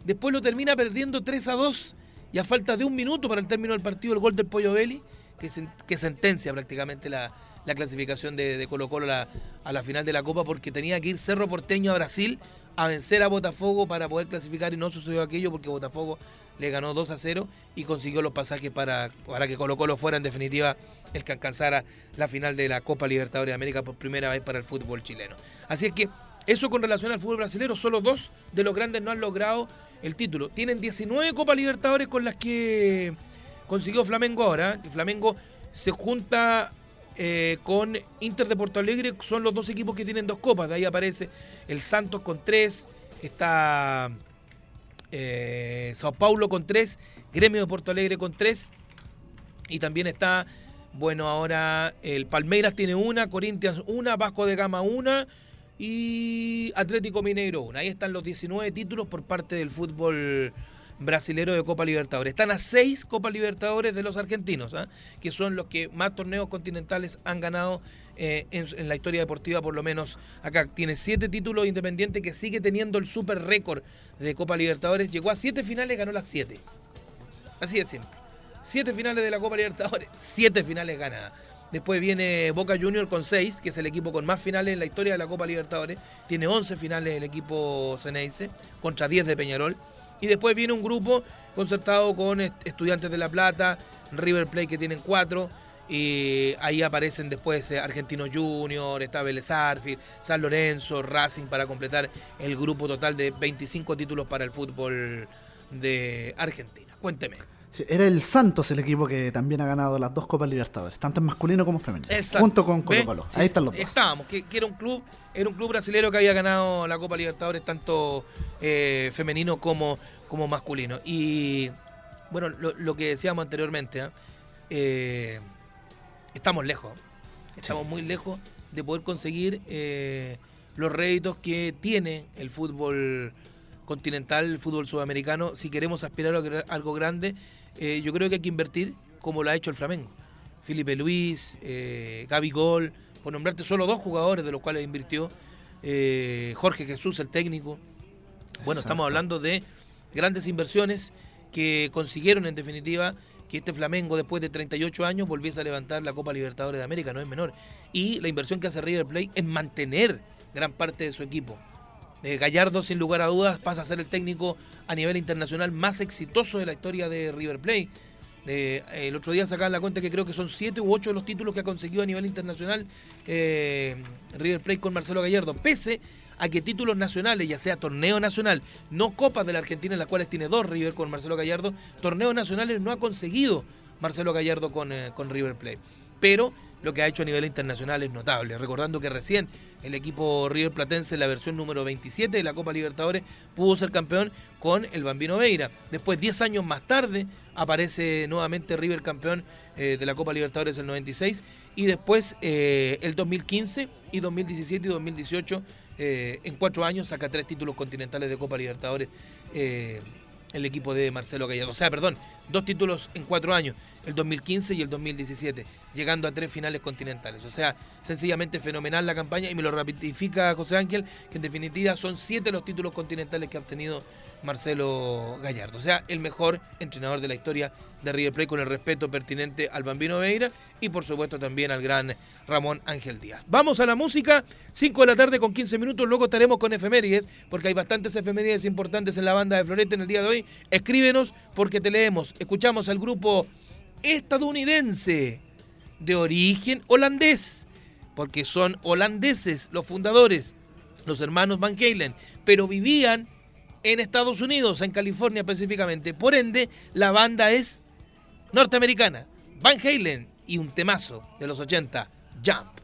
Después lo termina perdiendo 3 a 2 y a falta de un minuto para el término del partido, el gol del Pollo Belli, que, que sentencia prácticamente la, la clasificación de, de Colo Colo la, a la final de la Copa porque tenía que ir Cerro Porteño a Brasil a vencer a Botafogo para poder clasificar y no sucedió aquello porque Botafogo le ganó 2 a 0 y consiguió los pasajes para, para que Colo Colo fuera en definitiva el que alcanzara la final de la Copa Libertadores de América por primera vez para el fútbol chileno. Así es que eso con relación al fútbol brasileño, solo dos de los grandes no han logrado el título. Tienen 19 Copas Libertadores con las que consiguió Flamengo ahora. Que Flamengo se junta eh, con Inter de Porto Alegre, son los dos equipos que tienen dos copas. De ahí aparece el Santos con tres, está eh, Sao Paulo con tres, Gremio de Porto Alegre con tres, y también está, bueno, ahora el Palmeiras tiene una, Corinthians una, Vasco de Gama una y Atlético Mineiro una. Ahí están los 19 títulos por parte del fútbol brasilero de Copa Libertadores. Están a seis Copa Libertadores de los argentinos, ¿ah? que son los que más torneos continentales han ganado eh, en, la historia deportiva, por lo menos acá. Tiene siete títulos independientes que sigue teniendo el super récord de Copa Libertadores. Llegó a siete finales, ganó las siete. Así de simple. Siete finales de la Copa Libertadores, siete finales ganadas. Después viene Boca Junior con seis, que es el equipo con más finales en la historia de la Copa Libertadores. Tiene 11 finales el equipo Ceneice, contra 10 de Peñarol. Y después viene un grupo concertado con est- Estudiantes de La Plata, River Plate que tienen cuatro. Y ahí aparecen después eh, Argentino Junior, está Vélez San Lorenzo, Racing para completar el grupo total de 25 títulos para el fútbol de Argentina. Cuénteme. Era el Santos el equipo que también ha ganado las dos Copas Libertadores, tanto en masculino como en femenino. Exacto. Junto con. Colo Colo. Sí, Ahí están los dos. Estábamos, que, que era un club, era un club brasilero que había ganado la Copa Libertadores tanto eh, femenino como, como masculino. Y bueno, lo, lo que decíamos anteriormente, ¿ah? Eh, estamos lejos. Estamos muy lejos de poder conseguir eh, los réditos que tiene el fútbol continental, fútbol sudamericano. Si queremos aspirar a algo grande, eh, yo creo que hay que invertir como lo ha hecho el Flamengo. Felipe Luis, eh, Gaby Gol, por nombrarte solo dos jugadores de los cuales invirtió. eh, Jorge Jesús, el técnico. Bueno, estamos hablando de grandes inversiones que consiguieron en definitiva que este Flamengo después de 38 años volviese a levantar la Copa Libertadores de América, no es menor. Y la inversión que hace River Plate en mantener gran parte de su equipo. Eh, Gallardo, sin lugar a dudas, pasa a ser el técnico a nivel internacional más exitoso de la historia de River Plate. Eh, el otro día sacaban la cuenta que creo que son siete u ocho de los títulos que ha conseguido a nivel internacional eh, River Plate con Marcelo Gallardo, pese a que títulos nacionales, ya sea torneo nacional, no copas de la Argentina, en las cuales tiene dos River con Marcelo Gallardo, torneos nacionales no ha conseguido Marcelo Gallardo con, eh, con River Plate. Pero lo que ha hecho a nivel internacional es notable. Recordando que recién el equipo River Platense, en la versión número 27 de la Copa Libertadores, pudo ser campeón con el Bambino Veira. Después, 10 años más tarde, aparece nuevamente River campeón eh, de la Copa Libertadores el 96. Y después, eh, el 2015 y 2017 y 2018, eh, en cuatro años, saca tres títulos continentales de Copa Libertadores. El equipo de Marcelo Gallardo. O sea, perdón, dos títulos en cuatro años. el 2015 y el 2017, llegando a tres finales continentales. O sea, sencillamente fenomenal la campaña y me lo ratifica José Ángel, que en definitiva son siete los títulos continentales que ha obtenido Marcelo Gallardo. O sea, el mejor entrenador de la historia de River Plate con el respeto pertinente al Bambino Veira y por supuesto también al gran Ramón Ángel Díaz. Vamos a la música, 5 de la tarde con 15 minutos, luego estaremos con efemérides, porque hay bastantes efemérides importantes en la banda de Florete en el día de hoy. Escríbenos porque te leemos. Escuchamos al grupo estadounidense de origen holandés, porque son holandeses los fundadores, los hermanos Van Halen, pero vivían en Estados Unidos, en California específicamente. Por ende, la banda es norteamericana. Van Halen y un temazo de los 80, Jump.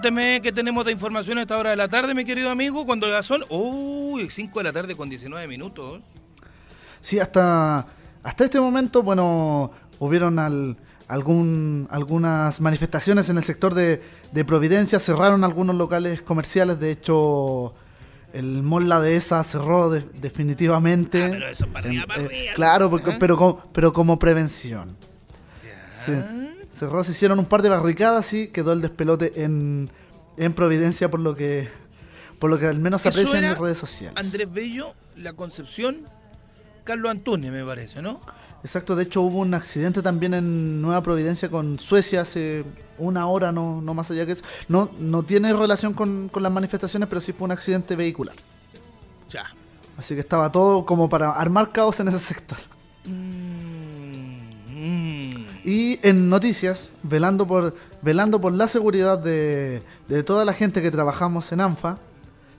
Cuénteme qué tenemos de información a esta hora de la tarde, mi querido amigo, cuando ya son, uy, 5 de la tarde con 19 minutos. Sí, hasta, hasta este momento, bueno, hubieron al- algún, algunas manifestaciones en el sector de, de Providencia, cerraron algunos locales comerciales, de hecho el Mall La Dehesa cerró de- definitivamente. Ah, pero eso para arriba, para eh, arriba. claro, porque- Ajá. pero, como, pero como prevención. Sí. Cerró, se hicieron un par de barricadas y quedó el despelote en, en Providencia por lo que por lo que al menos se Eso aprecia en las redes sociales. Andrés Bello, La Concepción, Carlos Antunes, me parece, ¿no? Exacto, de hecho hubo un accidente también en Nueva Providencia con Suecia hace una hora, no, no más allá que eso. No, no tiene relación con, con las manifestaciones, pero sí fue un accidente vehicular. Ya. Así que estaba todo como para armar caos en ese sector. Mm. Y en noticias, velando por, velando por la seguridad de, de toda la gente que trabajamos en ANFA,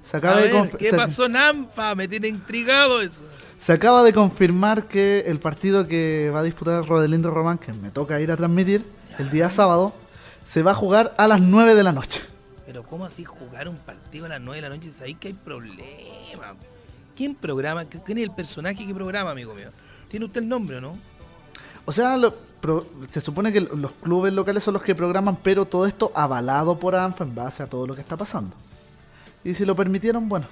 se A acaba, de, ver, ¿qué se- pasó en ANFA? Me tiene intrigado eso. se acaba de confirmar que el partido que va a disputar Rodelindo Román, que me toca ir a transmitir el día sábado, se va a jugar a las 9 de la noche. Pero ¿cómo así jugar un partido a las 9 de la noche? Es ahí que hay problema. ¿Quién programa? ¿Quién es el personaje que programa, amigo mío? ¿Tiene usted el nombre o no? O sea, lo- se supone que los clubes locales son los que programan, pero todo esto avalado por ANFA en base a todo lo que está pasando. Y si lo permitieron, bueno,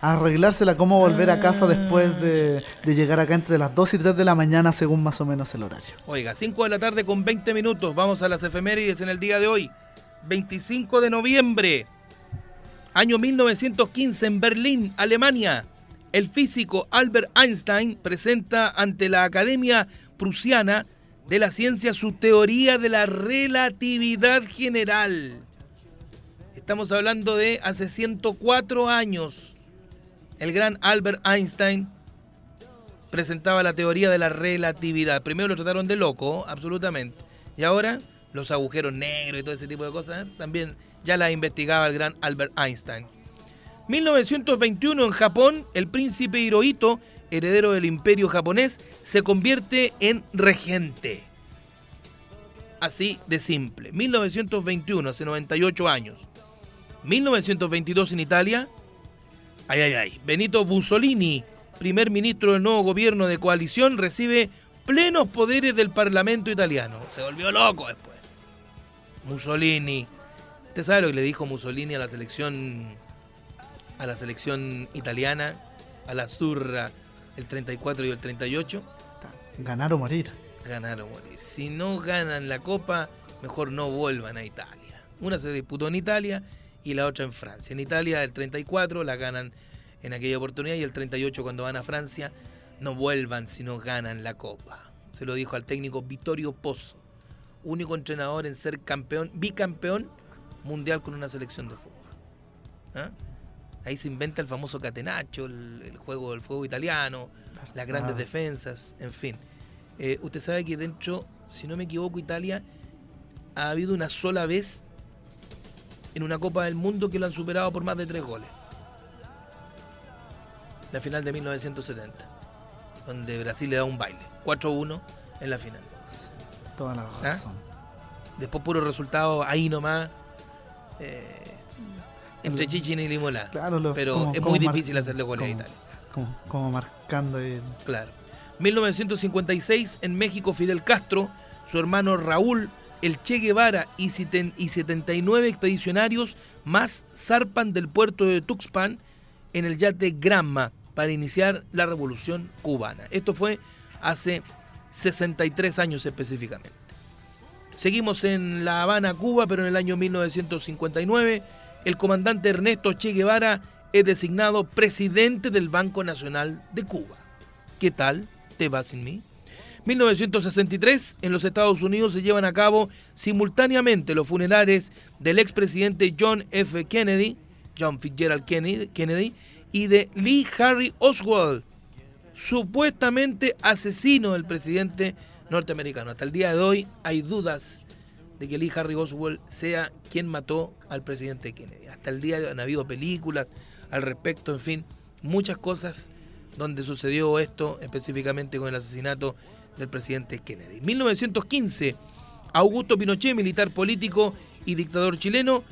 arreglársela cómo volver a casa después de, de llegar acá entre las 2 y 3 de la mañana, según más o menos el horario. Oiga, 5 de la tarde con 20 minutos. Vamos a las efemérides en el día de hoy. 25 de noviembre, año 1915, en Berlín, Alemania. El físico Albert Einstein presenta ante la Academia Prusiana de la Ciencia su teoría de la relatividad general. Estamos hablando de hace 104 años. El gran Albert Einstein presentaba la teoría de la relatividad. Primero lo trataron de loco, absolutamente. Y ahora los agujeros negros y todo ese tipo de cosas ¿eh? también ya la investigaba el gran Albert Einstein. 1921 en Japón, el príncipe Hirohito, heredero del imperio japonés, se convierte en regente. Así de simple. 1921, hace 98 años. 1922 en Italia, Ay, ay, ay. Benito Mussolini, primer ministro del nuevo gobierno de coalición, recibe plenos poderes del Parlamento italiano. Se volvió loco después. Mussolini. ¿Usted sabe lo que le dijo Mussolini a la selección a la selección italiana, a la Zurra, el 34 y el 38? Ganar o morir. Ganar o morir. Si no ganan la copa, mejor no vuelvan a Italia. Una se disputó en Italia y la otra en Francia. En Italia el 34 la ganan en aquella oportunidad y el 38 cuando van a Francia no vuelvan si no ganan la copa. Se lo dijo al técnico Vittorio Pozzo, único entrenador en ser campeón, bicampeón mundial con una selección de fútbol. ¿Ah? Ahí se inventa el famoso catenaccio, el, el juego del fuego italiano, las grandes Ah. defensas, en fin. Eh, usted sabe que dentro, si no me equivoco, Italia ha habido una sola vez en una Copa del Mundo que lo han superado por más de tres goles. La final de 1970, donde Brasil le da un baile, 4-1 en la final. Toda la ¿Ah? razón. Después puro resultado ahí nomás, eh, entre Chichen y Limola. Claro, lo- Pero como- es muy difícil hacerle goles a como- Italia. Como, como marcando el- Claro. 1956 en México Fidel Castro, su hermano Raúl, el Che Guevara y, seten- y 79 expedicionarios más zarpan del puerto de Tuxpan en el yate Granma para iniciar la revolución cubana. Esto fue hace 63 años específicamente. Seguimos en La Habana, Cuba, pero en el año 1959 el comandante Ernesto Che Guevara es designado presidente del Banco Nacional de Cuba. ¿Qué tal? ¿Te va sin mí? 1963, en los Estados Unidos se llevan a cabo simultáneamente los funerales del expresidente John F. Kennedy, John Fitzgerald Kennedy y de Lee Harry Oswald, supuestamente asesino del presidente norteamericano. Hasta el día de hoy hay dudas de que Lee Harry Oswald sea quien mató al presidente Kennedy. Hasta el día de hoy han habido películas al respecto, en fin, muchas cosas donde sucedió esto específicamente con el asesinato del presidente Kennedy. 1915, Augusto Pinochet, militar político y dictador chileno,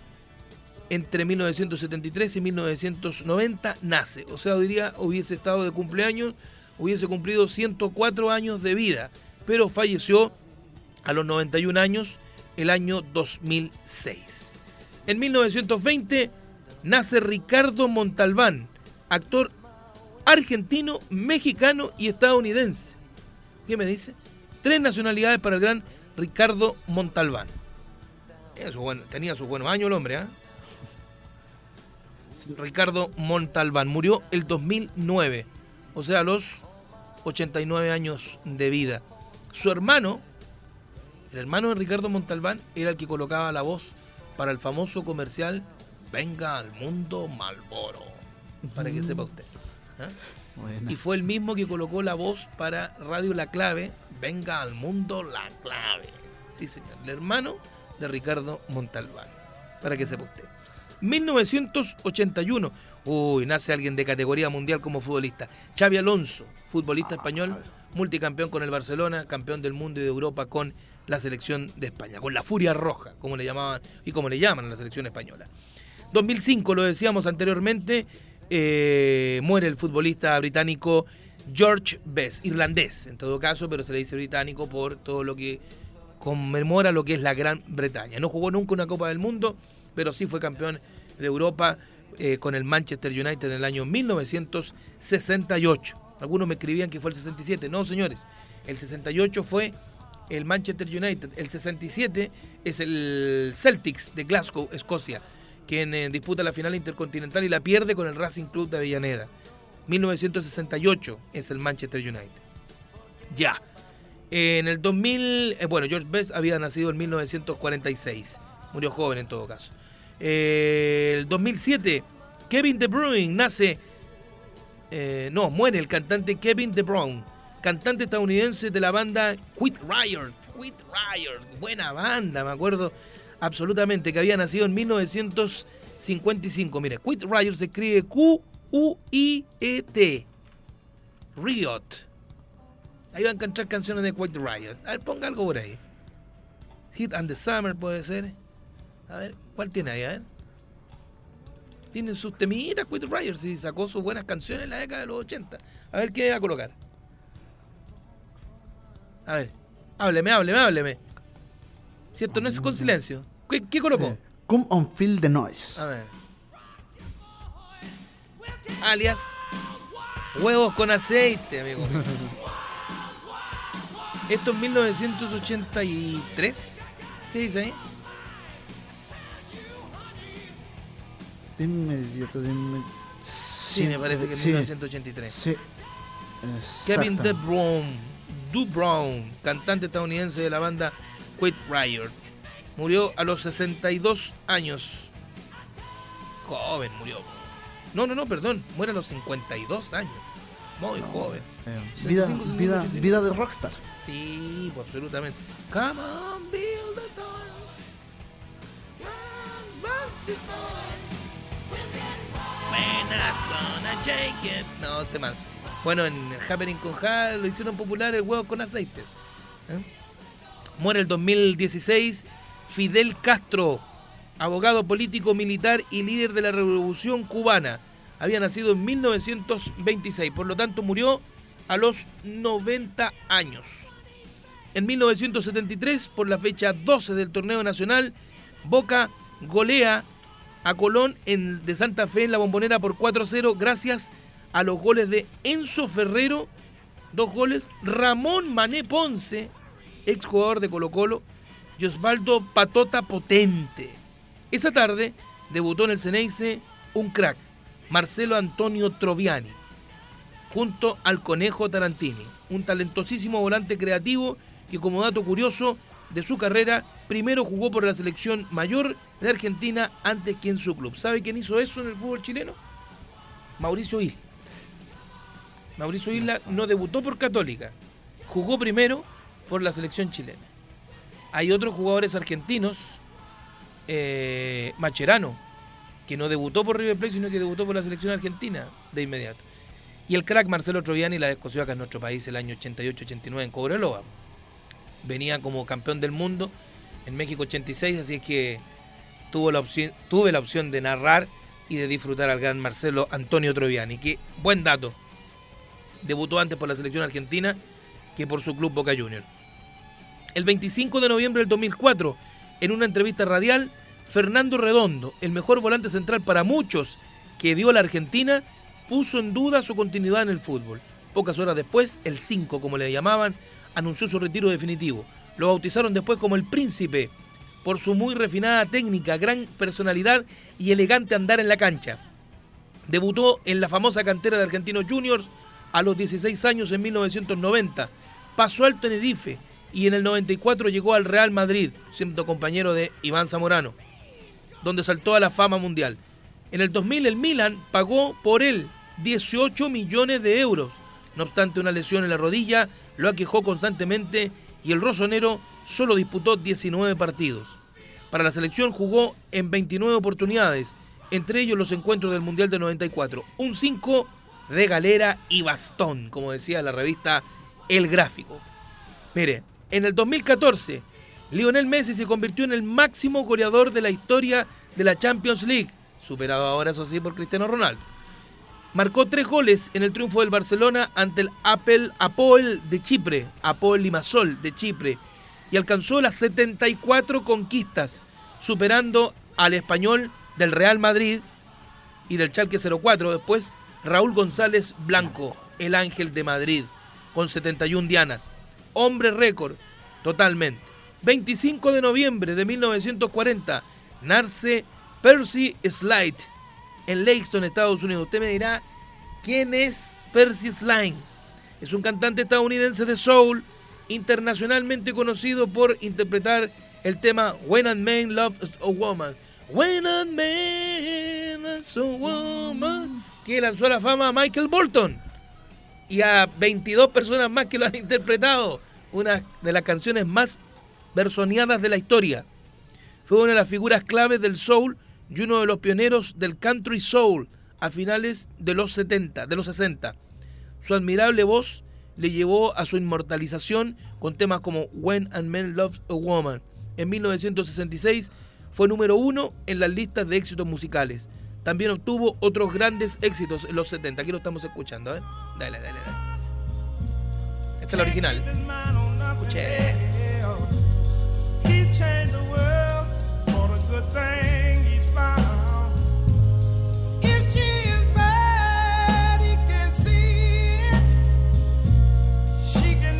entre 1973 y 1990 nace. O sea, diría, hubiese estado de cumpleaños, hubiese cumplido 104 años de vida, pero falleció a los 91 años el año 2006. En 1920 nace Ricardo Montalbán, actor argentino, mexicano y estadounidense. ¿Qué me dice? Tres nacionalidades para el gran Ricardo Montalbán. Tenía su buen- tenía sus buenos años el hombre, ¿ah? Ricardo Montalbán murió el 2009, o sea, a los 89 años de vida. Su hermano, el hermano de Ricardo Montalbán, era el que colocaba la voz para el famoso comercial Venga al mundo Malboro, para que sepa usted. ¿ah? Y fue el mismo que colocó la voz para Radio La Clave, Venga al Mundo La Clave. Sí, señor. El hermano de Ricardo Montalbán. Para que sepa usted. 1981. Uy, nace alguien de categoría mundial como futbolista. Xavi Alonso, futbolista español, multicampeón con el Barcelona, campeón del mundo y de Europa con la selección de España, con la Furia Roja, como le llamaban y como le llaman a la selección española. 2005, lo decíamos anteriormente, eh, muere el futbolista británico George Best, irlandés en todo caso, pero se le dice británico por todo lo que conmemora lo que es la Gran Bretaña. No jugó nunca una Copa del Mundo, pero sí fue campeón de Europa eh, con el Manchester United en el año 1968. Algunos me escribían que fue el 67. No, señores, el 68 fue el Manchester United. El 67 es el Celtics de Glasgow, Escocia, quien eh, disputa la final intercontinental y la pierde con el Racing Club de Avellaneda. 1968 es el Manchester United. Ya. En el 2000, eh, bueno, George Best había nacido en 1946. Murió joven en todo caso. Eh, el 2007, Kevin De Bruyne nace. eh, no, muere el cantante Kevin De Bruyne, cantante estadounidense de la banda Quit Riot. Quit Riot, buena banda, me acuerdo absolutamente, que había nacido en 1955. Mire, Quit Riot se escribe Q-U-I-E-T. Riot. Ahí va a encontrar canciones de White Riot. A ver, ponga algo por ahí. Hit and the Summer puede ser. A ver, ¿cuál tiene ahí? A ver. Tienen sus temitas White Riot. Sí, sacó sus buenas canciones en la década de los 80. A ver qué va a colocar. A ver, hábleme, hábleme, hábleme. ¿Cierto? No es con silencio. ¿Qué, qué colocó? Come on, feel the noise. A ver. Alias huevos con aceite, amigo. Esto es 1983. ¿Qué dice ahí? De inmediato, de inmediato. Sí, me parece que es sí, 1983. Sí. Kevin. De Brown, Du Brown, cantante estadounidense de la banda Quit Riot, murió a los 62 años. Joven murió. No, no, no, perdón, muere a los 52 años. Muy joven. Eh, 65, vida, 65, vida, 83. vida de rockstar. Sí, pues, absolutamente. Come on, build the town. We're not gonna Bueno, en Happening con Hal lo hicieron popular el huevo con aceite. ¿Eh? Muere el 2016 Fidel Castro, abogado político, militar y líder de la revolución cubana. Había nacido en 1926, por lo tanto murió a los 90 años. En 1973, por la fecha 12 del torneo nacional, Boca golea a Colón en, de Santa Fe en la bombonera por 4-0 gracias a los goles de Enzo Ferrero, dos goles, Ramón Mané Ponce, exjugador de Colo Colo, y Osvaldo Patota Potente. Esa tarde debutó en el Ceneice un crack, Marcelo Antonio Troviani, junto al Conejo Tarantini, un talentosísimo volante creativo que como dato curioso de su carrera, primero jugó por la selección mayor de Argentina antes que en su club. ¿Sabe quién hizo eso en el fútbol chileno? Mauricio Isla. Mauricio Isla no debutó por Católica, jugó primero por la selección chilena. Hay otros jugadores argentinos, eh, Macherano, que no debutó por River Plate, sino que debutó por la selección argentina de inmediato. Y el crack Marcelo Troviani la descoció acá en nuestro país el año 88-89 en Cobreloa. Venía como campeón del mundo en México 86, así es que tuvo la opción, tuve la opción de narrar y de disfrutar al gran Marcelo Antonio Troviani. Que buen dato. Debutó antes por la selección argentina que por su club Boca Juniors. El 25 de noviembre del 2004, en una entrevista radial, Fernando Redondo, el mejor volante central para muchos que dio la Argentina, puso en duda su continuidad en el fútbol. Pocas horas después, el 5, como le llamaban, anunció su retiro definitivo. Lo bautizaron después como el Príncipe, por su muy refinada técnica, gran personalidad y elegante andar en la cancha. Debutó en la famosa cantera de Argentinos Juniors a los 16 años en 1990. Pasó al Tenerife y en el 94 llegó al Real Madrid, siendo compañero de Iván Zamorano, donde saltó a la fama mundial. En el 2000 el Milan pagó por él 18 millones de euros. No obstante, una lesión en la rodilla lo aquejó constantemente y el rosonero solo disputó 19 partidos. Para la selección jugó en 29 oportunidades, entre ellos los encuentros del Mundial de 94, un 5 de galera y bastón, como decía la revista El Gráfico. Mire, en el 2014, Lionel Messi se convirtió en el máximo goleador de la historia de la Champions League, superado ahora, eso sí, por Cristiano Ronaldo. Marcó tres goles en el triunfo del Barcelona ante el Apple de Chipre, Apoel Limassol de Chipre, y alcanzó las 74 conquistas, superando al español del Real Madrid y del Chalque 04 después Raúl González Blanco, el Ángel de Madrid, con 71 dianas. Hombre récord, totalmente. 25 de noviembre de 1940, nace Percy Slade en Lexington, Estados Unidos. Usted me dirá, ¿quién es Percy Slade? Es un cantante estadounidense de soul, internacionalmente conocido por interpretar el tema When a Man Loves a Woman. When a Man Loves a Woman. Que lanzó la fama a Michael Bolton. Y a 22 personas más que lo han interpretado. Una de las canciones más versoneadas de la historia. Fue una de las figuras claves del soul y uno de los pioneros del country soul a finales de los 70, de los 60. Su admirable voz le llevó a su inmortalización con temas como When a Man Loves a Woman. En 1966 fue número uno en las listas de éxitos musicales. También obtuvo otros grandes éxitos en los 70. Aquí lo estamos escuchando, ¿eh? Dale, dale, dale. Esta es la original. Escuché.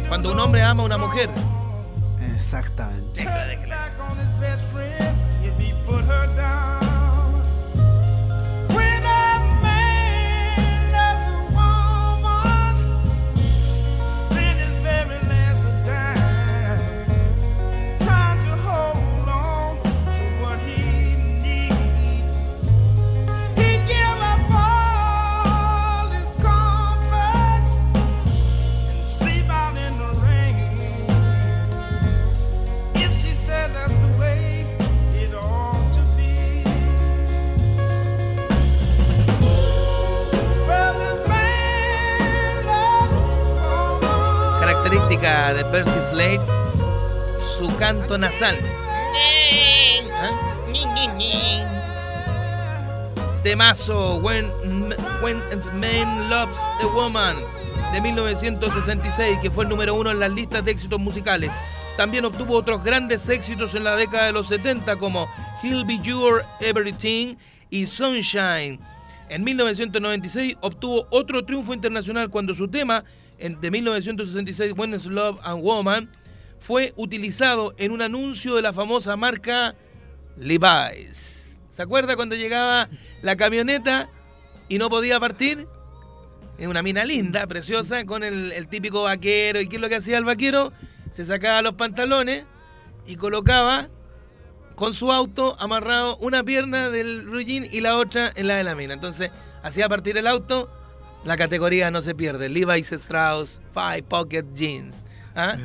Cuando un hombre ama a una mujer, Exactamente. De Percy Slade, su canto nasal. ¿Ah? Temazo When, When a Man Loves a Woman de 1966, que fue el número uno en las listas de éxitos musicales. También obtuvo otros grandes éxitos en la década de los 70 como He'll Be Your Everything y Sunshine. En 1996 obtuvo otro triunfo internacional cuando su tema de 1966, When is Love and Woman, fue utilizado en un anuncio de la famosa marca Levi's. ¿Se acuerda cuando llegaba la camioneta y no podía partir? Es una mina linda, preciosa, con el, típico vaquero. ¿Y qué es lo que hacía el vaquero? Se sacaba los pantalones y colocaba con su auto amarrado una pierna del jean y la otra en la de la mina. Entonces hacía partir el auto, la categoría no se pierde. Levi's Strauss Five Pocket Jeans. ¿Ah?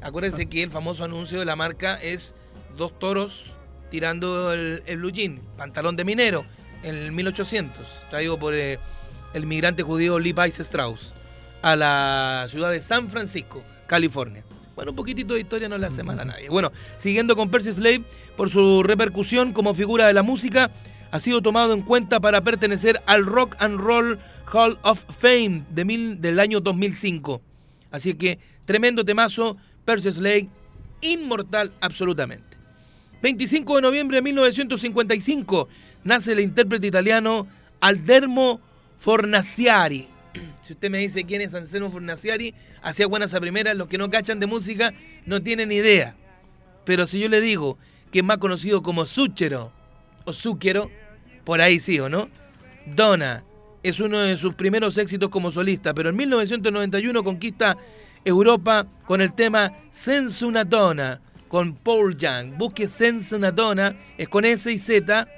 Acuérdense que el famoso anuncio de la marca es dos toros tirando el, el blue jean, pantalón de minero, en el 1800, traído por eh, el migrante judío Levi Strauss a la ciudad de San Francisco, California. Bueno, un poquitito de historia no le hace mal a nadie. Bueno, siguiendo con Percy Slade, por su repercusión como figura de la música, ha sido tomado en cuenta para pertenecer al Rock and Roll Hall of Fame de mil- del año 2005. Así que tremendo temazo, Percy Slade, inmortal absolutamente. 25 de noviembre de 1955 nace el intérprete italiano Aldermo Fornaciari. Si usted me dice quién es Anselmo Fornaciari, hacía buenas a primeras, los que no cachan de música no tienen idea. Pero si yo le digo que es más conocido como Zucchero o Zucchero, por ahí sí, ¿o no? Donna es uno de sus primeros éxitos como solista, pero en 1991 conquista Europa con el tema Senza una Donna con Paul Young. Busque Senza una Donna, es con S y Z.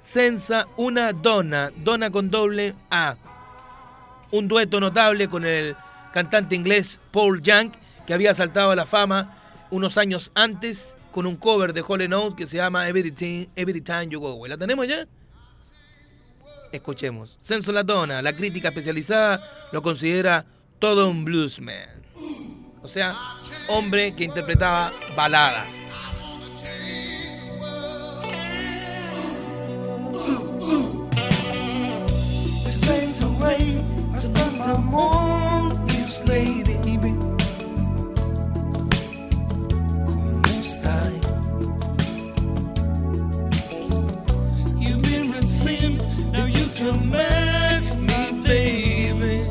Senza una Donna, Donna con doble A. Un dueto notable con el cantante inglés Paul Young, que había saltado a la fama unos años antes con un cover de Hall Note que se llama Every Time You Go Away. ¿La tenemos ya? Escuchemos. Senso La Donna, la crítica especializada lo considera todo un bluesman. O sea, hombre que interpretaba baladas. Now you can match me, baby.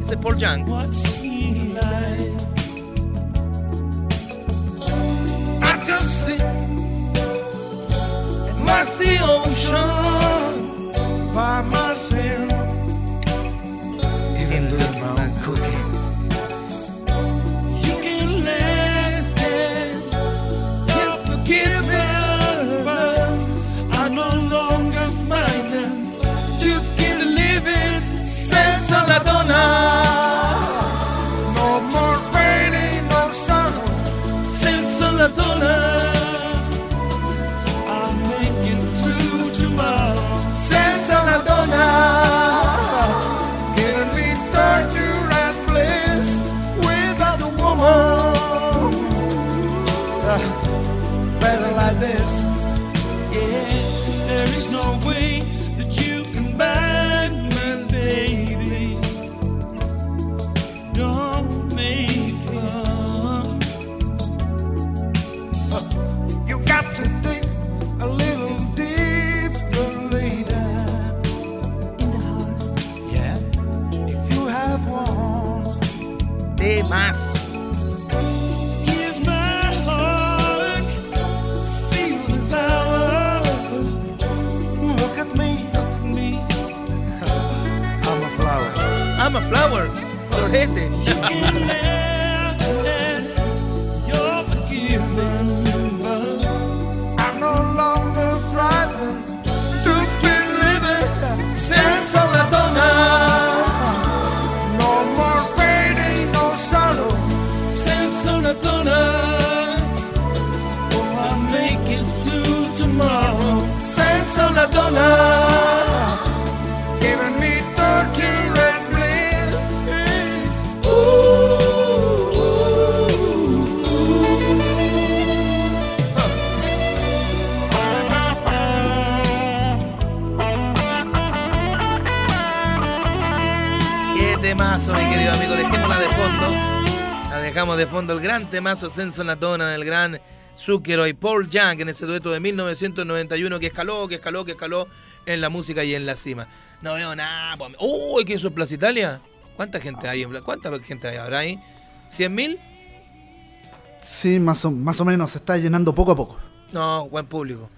Ese Paul Young. What's he like? I just sit and watch the ocean by myself. Even doing my own cooking. You can laugh and you're Sense of la me. I'm a flower. I'm a flower. Florete. Sense of la donna. Giving me torture and bliss. Qué temazo, mi querido amigo. Dejémosla de fondo. La dejamos de fondo. El gran temazo Senso Natona del gran Zucchero y Paul Young en ese dueto de 1991 que escaló, que escaló, que escaló en la música y en la cima. No veo nada. Uy, ¿qué eso es Plaza Italia? ¿Cuánta gente hay en? ¿Cuánta gente hay ahora ahí? ¿100 mil? Sí, más o, más o menos, se está llenando poco a poco. No, buen público.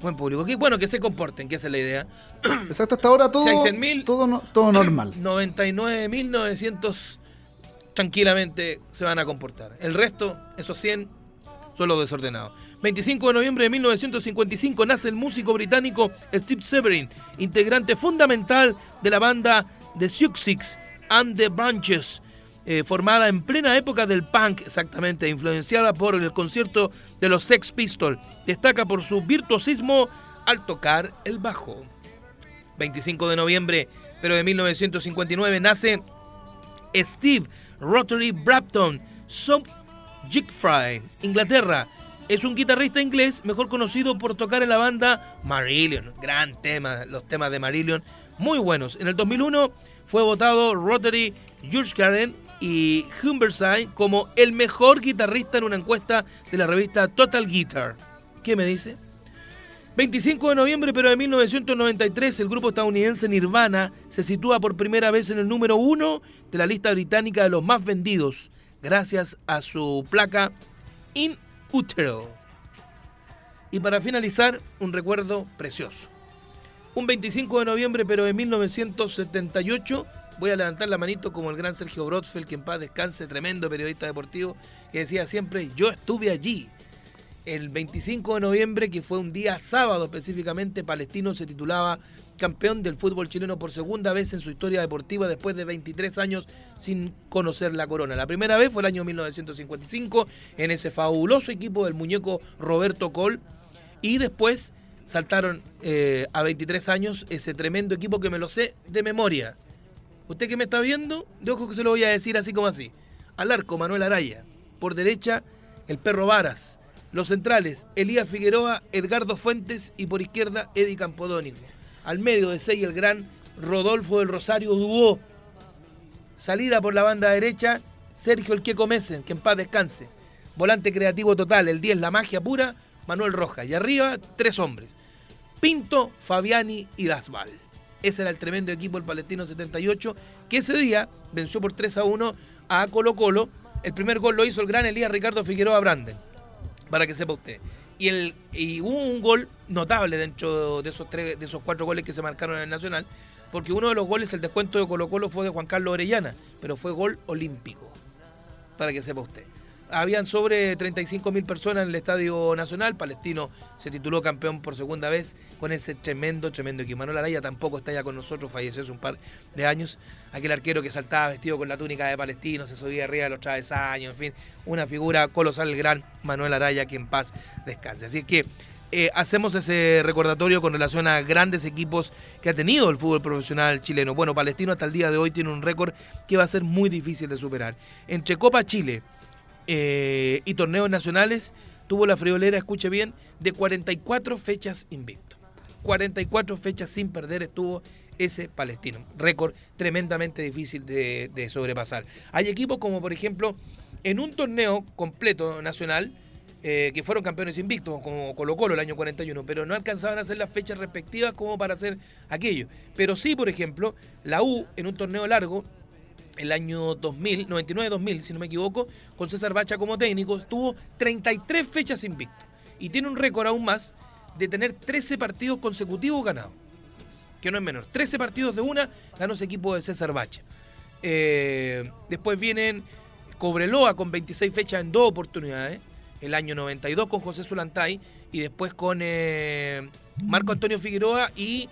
Buen público. Bueno que se comporten, que esa es la idea. Exacto, hasta ahora todo, Si hay 100.000, todo, no- todo normal. 99.900 tranquilamente se van a comportar. El resto, esos 100, son los desordenados. 25 de noviembre de 1955 nace el músico británico Steve Severin, integrante fundamental de la banda The Six and the Branches, eh, formada en plena época del punk, exactamente, influenciada por el concierto de los Sex Pistols. Destaca por su virtuosismo al tocar el bajo. 25 de noviembre, pero de 1959, nace Steve Rotary Brampton, Sub Jigfry, Inglaterra. Es un guitarrista inglés mejor conocido por tocar en la banda Marillion. Gran tema, los temas de Marillion, muy buenos. En el 2001 fue votado Rotary Jurgaren y Humberside como el mejor guitarrista en una encuesta de la revista Total Guitar. ¿Qué me dice? 25 de noviembre, pero de 1993, el grupo estadounidense Nirvana se sitúa por primera vez en el número uno de la lista británica de los más vendidos, gracias a su placa In Utero. Y para finalizar, un recuerdo precioso. Un 25 de noviembre, pero de 1978, voy a levantar la manito como el gran Sergio Brodfeld, que en paz descanse, tremendo periodista deportivo, que decía siempre, yo estuve allí. El 25 de noviembre, que fue un día sábado específicamente, Palestino se titulaba campeón del fútbol chileno por segunda vez en su historia deportiva después de 23 años sin conocer la corona. La primera vez fue el año 1955 en ese fabuloso equipo del muñeco Roberto Col y después saltaron eh, a 23 años ese tremendo equipo que me lo sé de memoria. Usted que me está viendo, de ojo que se lo voy a decir así como así. Al arco, Manuel Araya. Por derecha, el perro Varas. Los centrales, Elías Figueroa, Edgardo Fuentes y por izquierda, Eddie Campodónico. Al medio de seis, el gran Rodolfo del Rosario Dubó. Salida por la banda derecha, Sergio El Queco Mesen, que en paz descanse. Volante creativo total, el 10, la magia pura, Manuel Rojas. Y arriba, tres hombres. Pinto, Fabiani y Lasval. Ese era el tremendo equipo del Palestino 78, que ese día venció por 3 a 1 a Colo Colo. El primer gol lo hizo el gran Elías Ricardo Figueroa Branden, para que sepa usted. Y, hubo un gol notable dentro de esos, tres, de esos cuatro goles que se marcaron en el Nacional, porque uno de los goles, el descuento de Colo Colo, fue de Juan Carlos Orellana, pero fue gol olímpico, para que sepa usted. Habían sobre 35 mil personas en el Estadio Nacional. Palestino se tituló campeón por segunda vez con ese tremendo, tremendo equipo. Manuel Araya tampoco está ya con nosotros, falleció hace un par de años. Aquel arquero que saltaba vestido con la túnica de Palestino, se subía arriba de los travesaños, en fin, una figura colosal, el gran Manuel Araya, que en paz descanse. Así que eh, hacemos ese recordatorio con relación a grandes equipos que ha tenido el fútbol profesional chileno. Bueno, Palestino hasta el día de hoy tiene un récord que va a ser muy difícil de superar. Entre Copa Chile, eh, y torneos nacionales, tuvo la friolera, escuche bien, de 44 fechas invicto. 44 fechas sin perder estuvo ese palestino. Récord tremendamente difícil de, de sobrepasar. Hay equipos como, por ejemplo, en un torneo completo nacional, eh, que fueron campeones invictos, como Colo Colo el año 41, pero no alcanzaban a hacer las fechas respectivas como para hacer aquello. Pero sí, por ejemplo, la U en un torneo largo el año 2000, 99-2000, si no me equivoco, con César Bacha como técnico, tuvo 33 fechas invicto. Y tiene un récord aún más de tener 13 partidos consecutivos ganados. Que no es menor. 13 partidos de una ganó ese equipo de César Bacha. Eh, después vienen Cobreloa con 26 fechas en dos oportunidades. El año 92 con José Zulantay. Y después con eh, Marco Antonio Figueroa y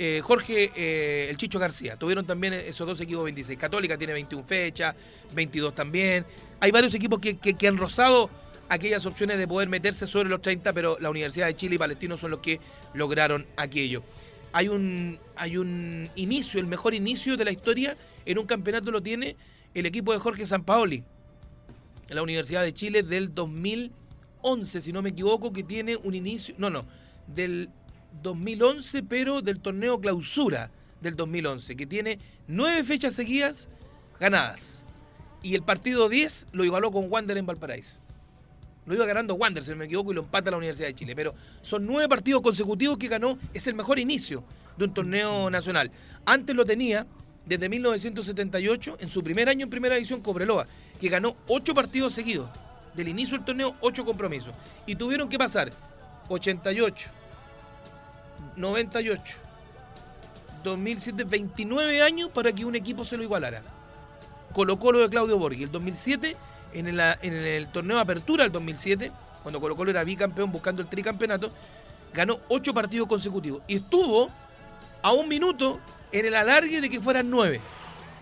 eh, Jorge eh, el Chicho García. Tuvieron también esos dos equipos 26. Católica tiene 21 fechas, 22 también. Hay varios equipos que, han rozado aquellas opciones de poder meterse sobre los 30, pero la Universidad de Chile y Palestino son los que lograron aquello. Hay un, hay un inicio, el mejor inicio de la historia en un campeonato lo tiene el equipo de Jorge Sampaoli, la Universidad de Chile del 2011, si no me equivoco, que tiene un inicio, no, no, del 2011, pero del torneo clausura del 2011, que tiene nueve fechas seguidas ganadas. Y el partido 10 lo igualó con Wander en Valparaíso. Lo iba ganando Wander, si no me equivoco, y lo empata la Universidad de Chile. Pero son nueve partidos consecutivos que ganó. Es el mejor inicio de un torneo nacional. Antes lo tenía desde 1978, en su primer año en primera división, Cobreloa, que ganó ocho partidos seguidos. Del inicio del torneo, ocho compromisos. Y tuvieron que pasar 88, 98, 2007, 29 años para que un equipo se lo igualara. Colo Colo de Claudio Borghi, el 2007, en el, en el torneo de apertura del 2007, cuando Colo Colo era bicampeón buscando el tricampeonato, ganó ocho partidos consecutivos y estuvo a un minuto en el alargue de que fueran nueve.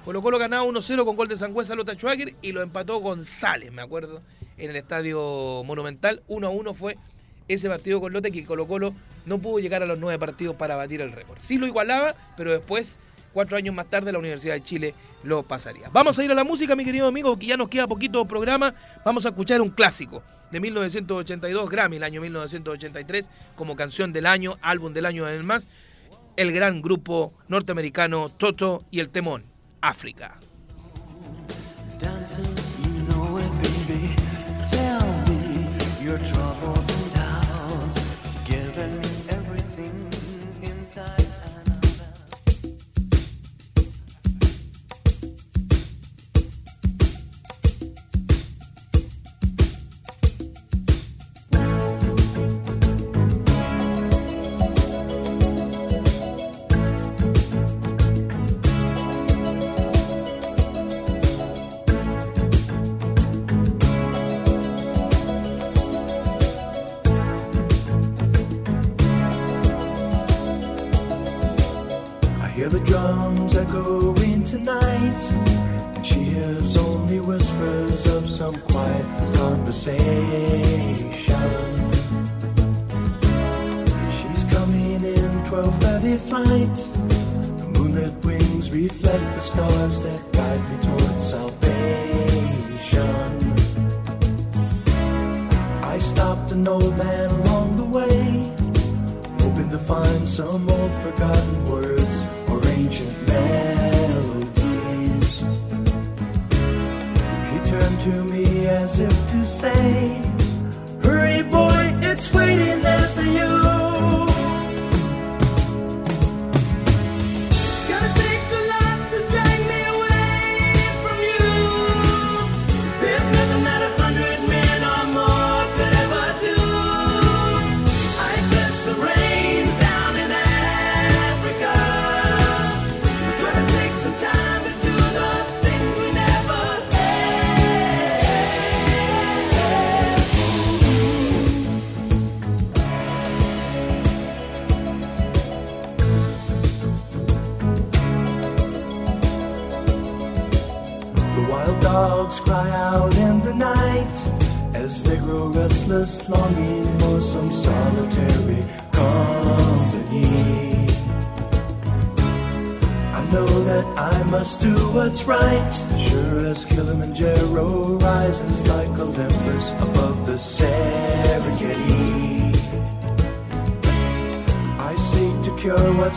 Colo Colo ganaba 1-0 con gol de Sangüesa Lota Schwager y lo empató González, me acuerdo, en el estadio Monumental. 1-1 fue ese partido con Lota que Colo Colo no pudo llegar a los nueve partidos para batir el récord. Sí lo igualaba, pero después cuatro años más tarde la Universidad de Chile lo pasaría. Vamos a ir a la música, mi querido amigo, que ya nos queda poquito programa. Vamos a escuchar un clásico de 1982, Grammy, el año 1983, como canción del año, álbum del año además, el gran grupo norteamericano Toto y el Temón, África. dancing, you know it, baby. Tell me your troubles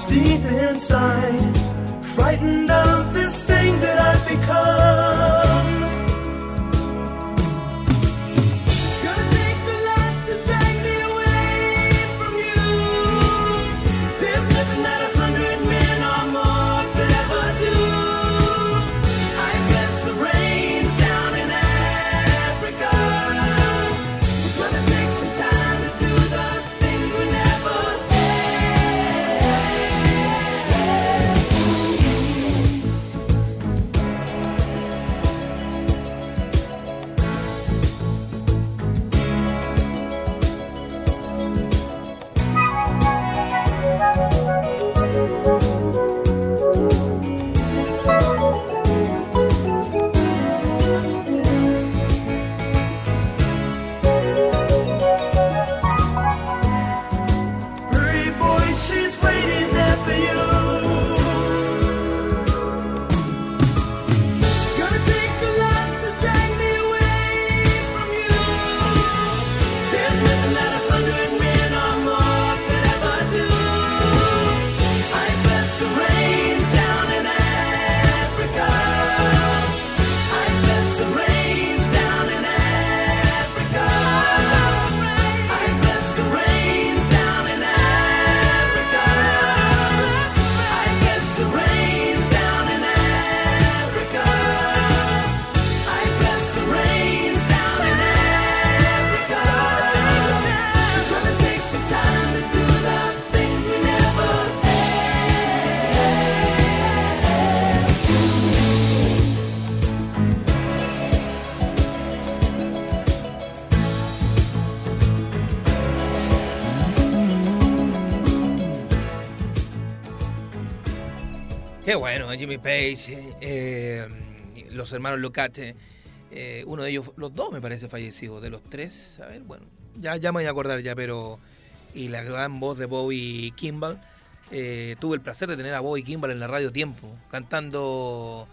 deep inside, frightened of this thing that I've become. Bueno, Jimmy Page, eh, los hermanos Locate, eh, uno de ellos, los dos me parece fallecido, de los tres, a ver, bueno, ya, ya me voy a acordar ya, pero, y la gran voz de Bobby Kimball, eh, tuve el placer de tener a Bobby Kimball en la radio Tiempo, cantando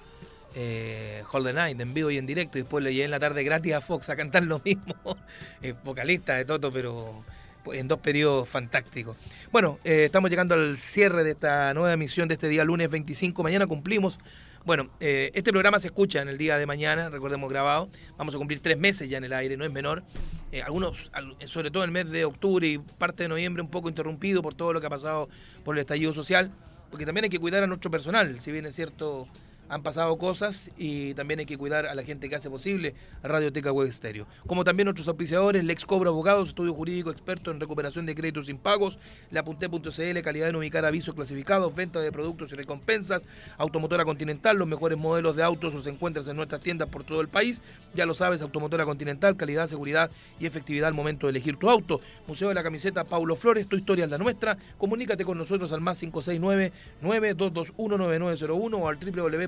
eh, Hold the Night en vivo y en directo. Y después le llegué en la tarde gratis a Fox a cantar lo mismo. Vocalista de Toto, pero en dos periodos fantásticos. Bueno, eh, estamos llegando al cierre de esta nueva emisión de este día lunes 25. Mañana cumplimos. Bueno, eh, este programa se escucha en el día de mañana, recordemos grabado. Vamos a cumplir tres meses ya en el aire, no es menor. Eh, algunos, al- sobre todo el mes de octubre y parte de noviembre, un poco interrumpido por todo lo que ha pasado por el estallido social, porque también hay que cuidar a nuestro personal, si bien es cierto, han pasado cosas y también hay que cuidar a la gente que hace posible Radioteca Web Estéreo. Como también nuestros auspiciadores, Lex Cobra Abogados, estudio jurídico experto en recuperación de créditos sin pagos, la Punte.cl, calidad en ubicar avisos clasificados, venta de productos y recompensas, Automotora Continental, los mejores modelos de autos los encuentras en nuestras tiendas por todo el país. Ya lo sabes, Automotora Continental, calidad, seguridad y efectividad al momento de elegir tu auto. Museo de la Camiseta Paulo Flores, tu historia es la nuestra. Comunícate con nosotros al más 569-9221-9901 o al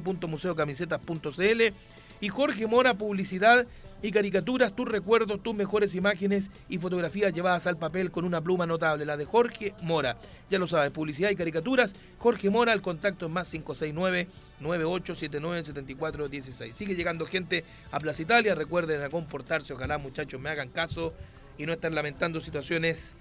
www.museocamisetas.cl. Y Jorge Mora, publicidad y caricaturas, tus recuerdos, tus mejores imágenes y fotografías llevadas al papel con una pluma notable, la de Jorge Mora. Ya lo sabes, publicidad y caricaturas, Jorge Mora, el contacto es más 569-9879-7416. Sigue llegando gente a Plaza Italia, recuerden a comportarse, ojalá muchachos me hagan caso y no estén lamentando situaciones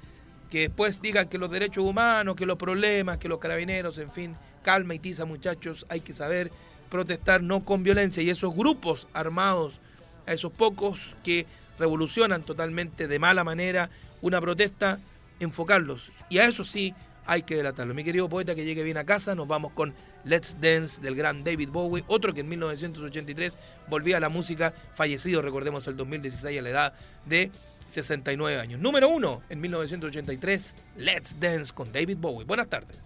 que después digan que los derechos humanos, que los problemas, que los carabineros, en fin, calma y tiza muchachos, hay que saber protestar no con violencia y esos grupos armados, a esos pocos que revolucionan totalmente de mala manera una protesta, enfocarlos. Y a eso sí hay que delatarlo. Mi querido poeta, que llegue bien a casa, nos vamos con Let's Dance del gran David Bowie, otro que en 1983 volvía a la música, fallecido, recordemos, el 2016 a la edad de 69 años. Número uno, en 1983, Let's Dance con David Bowie. Buenas tardes.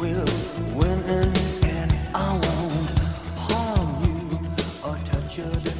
Will win and I won't harm you or touch your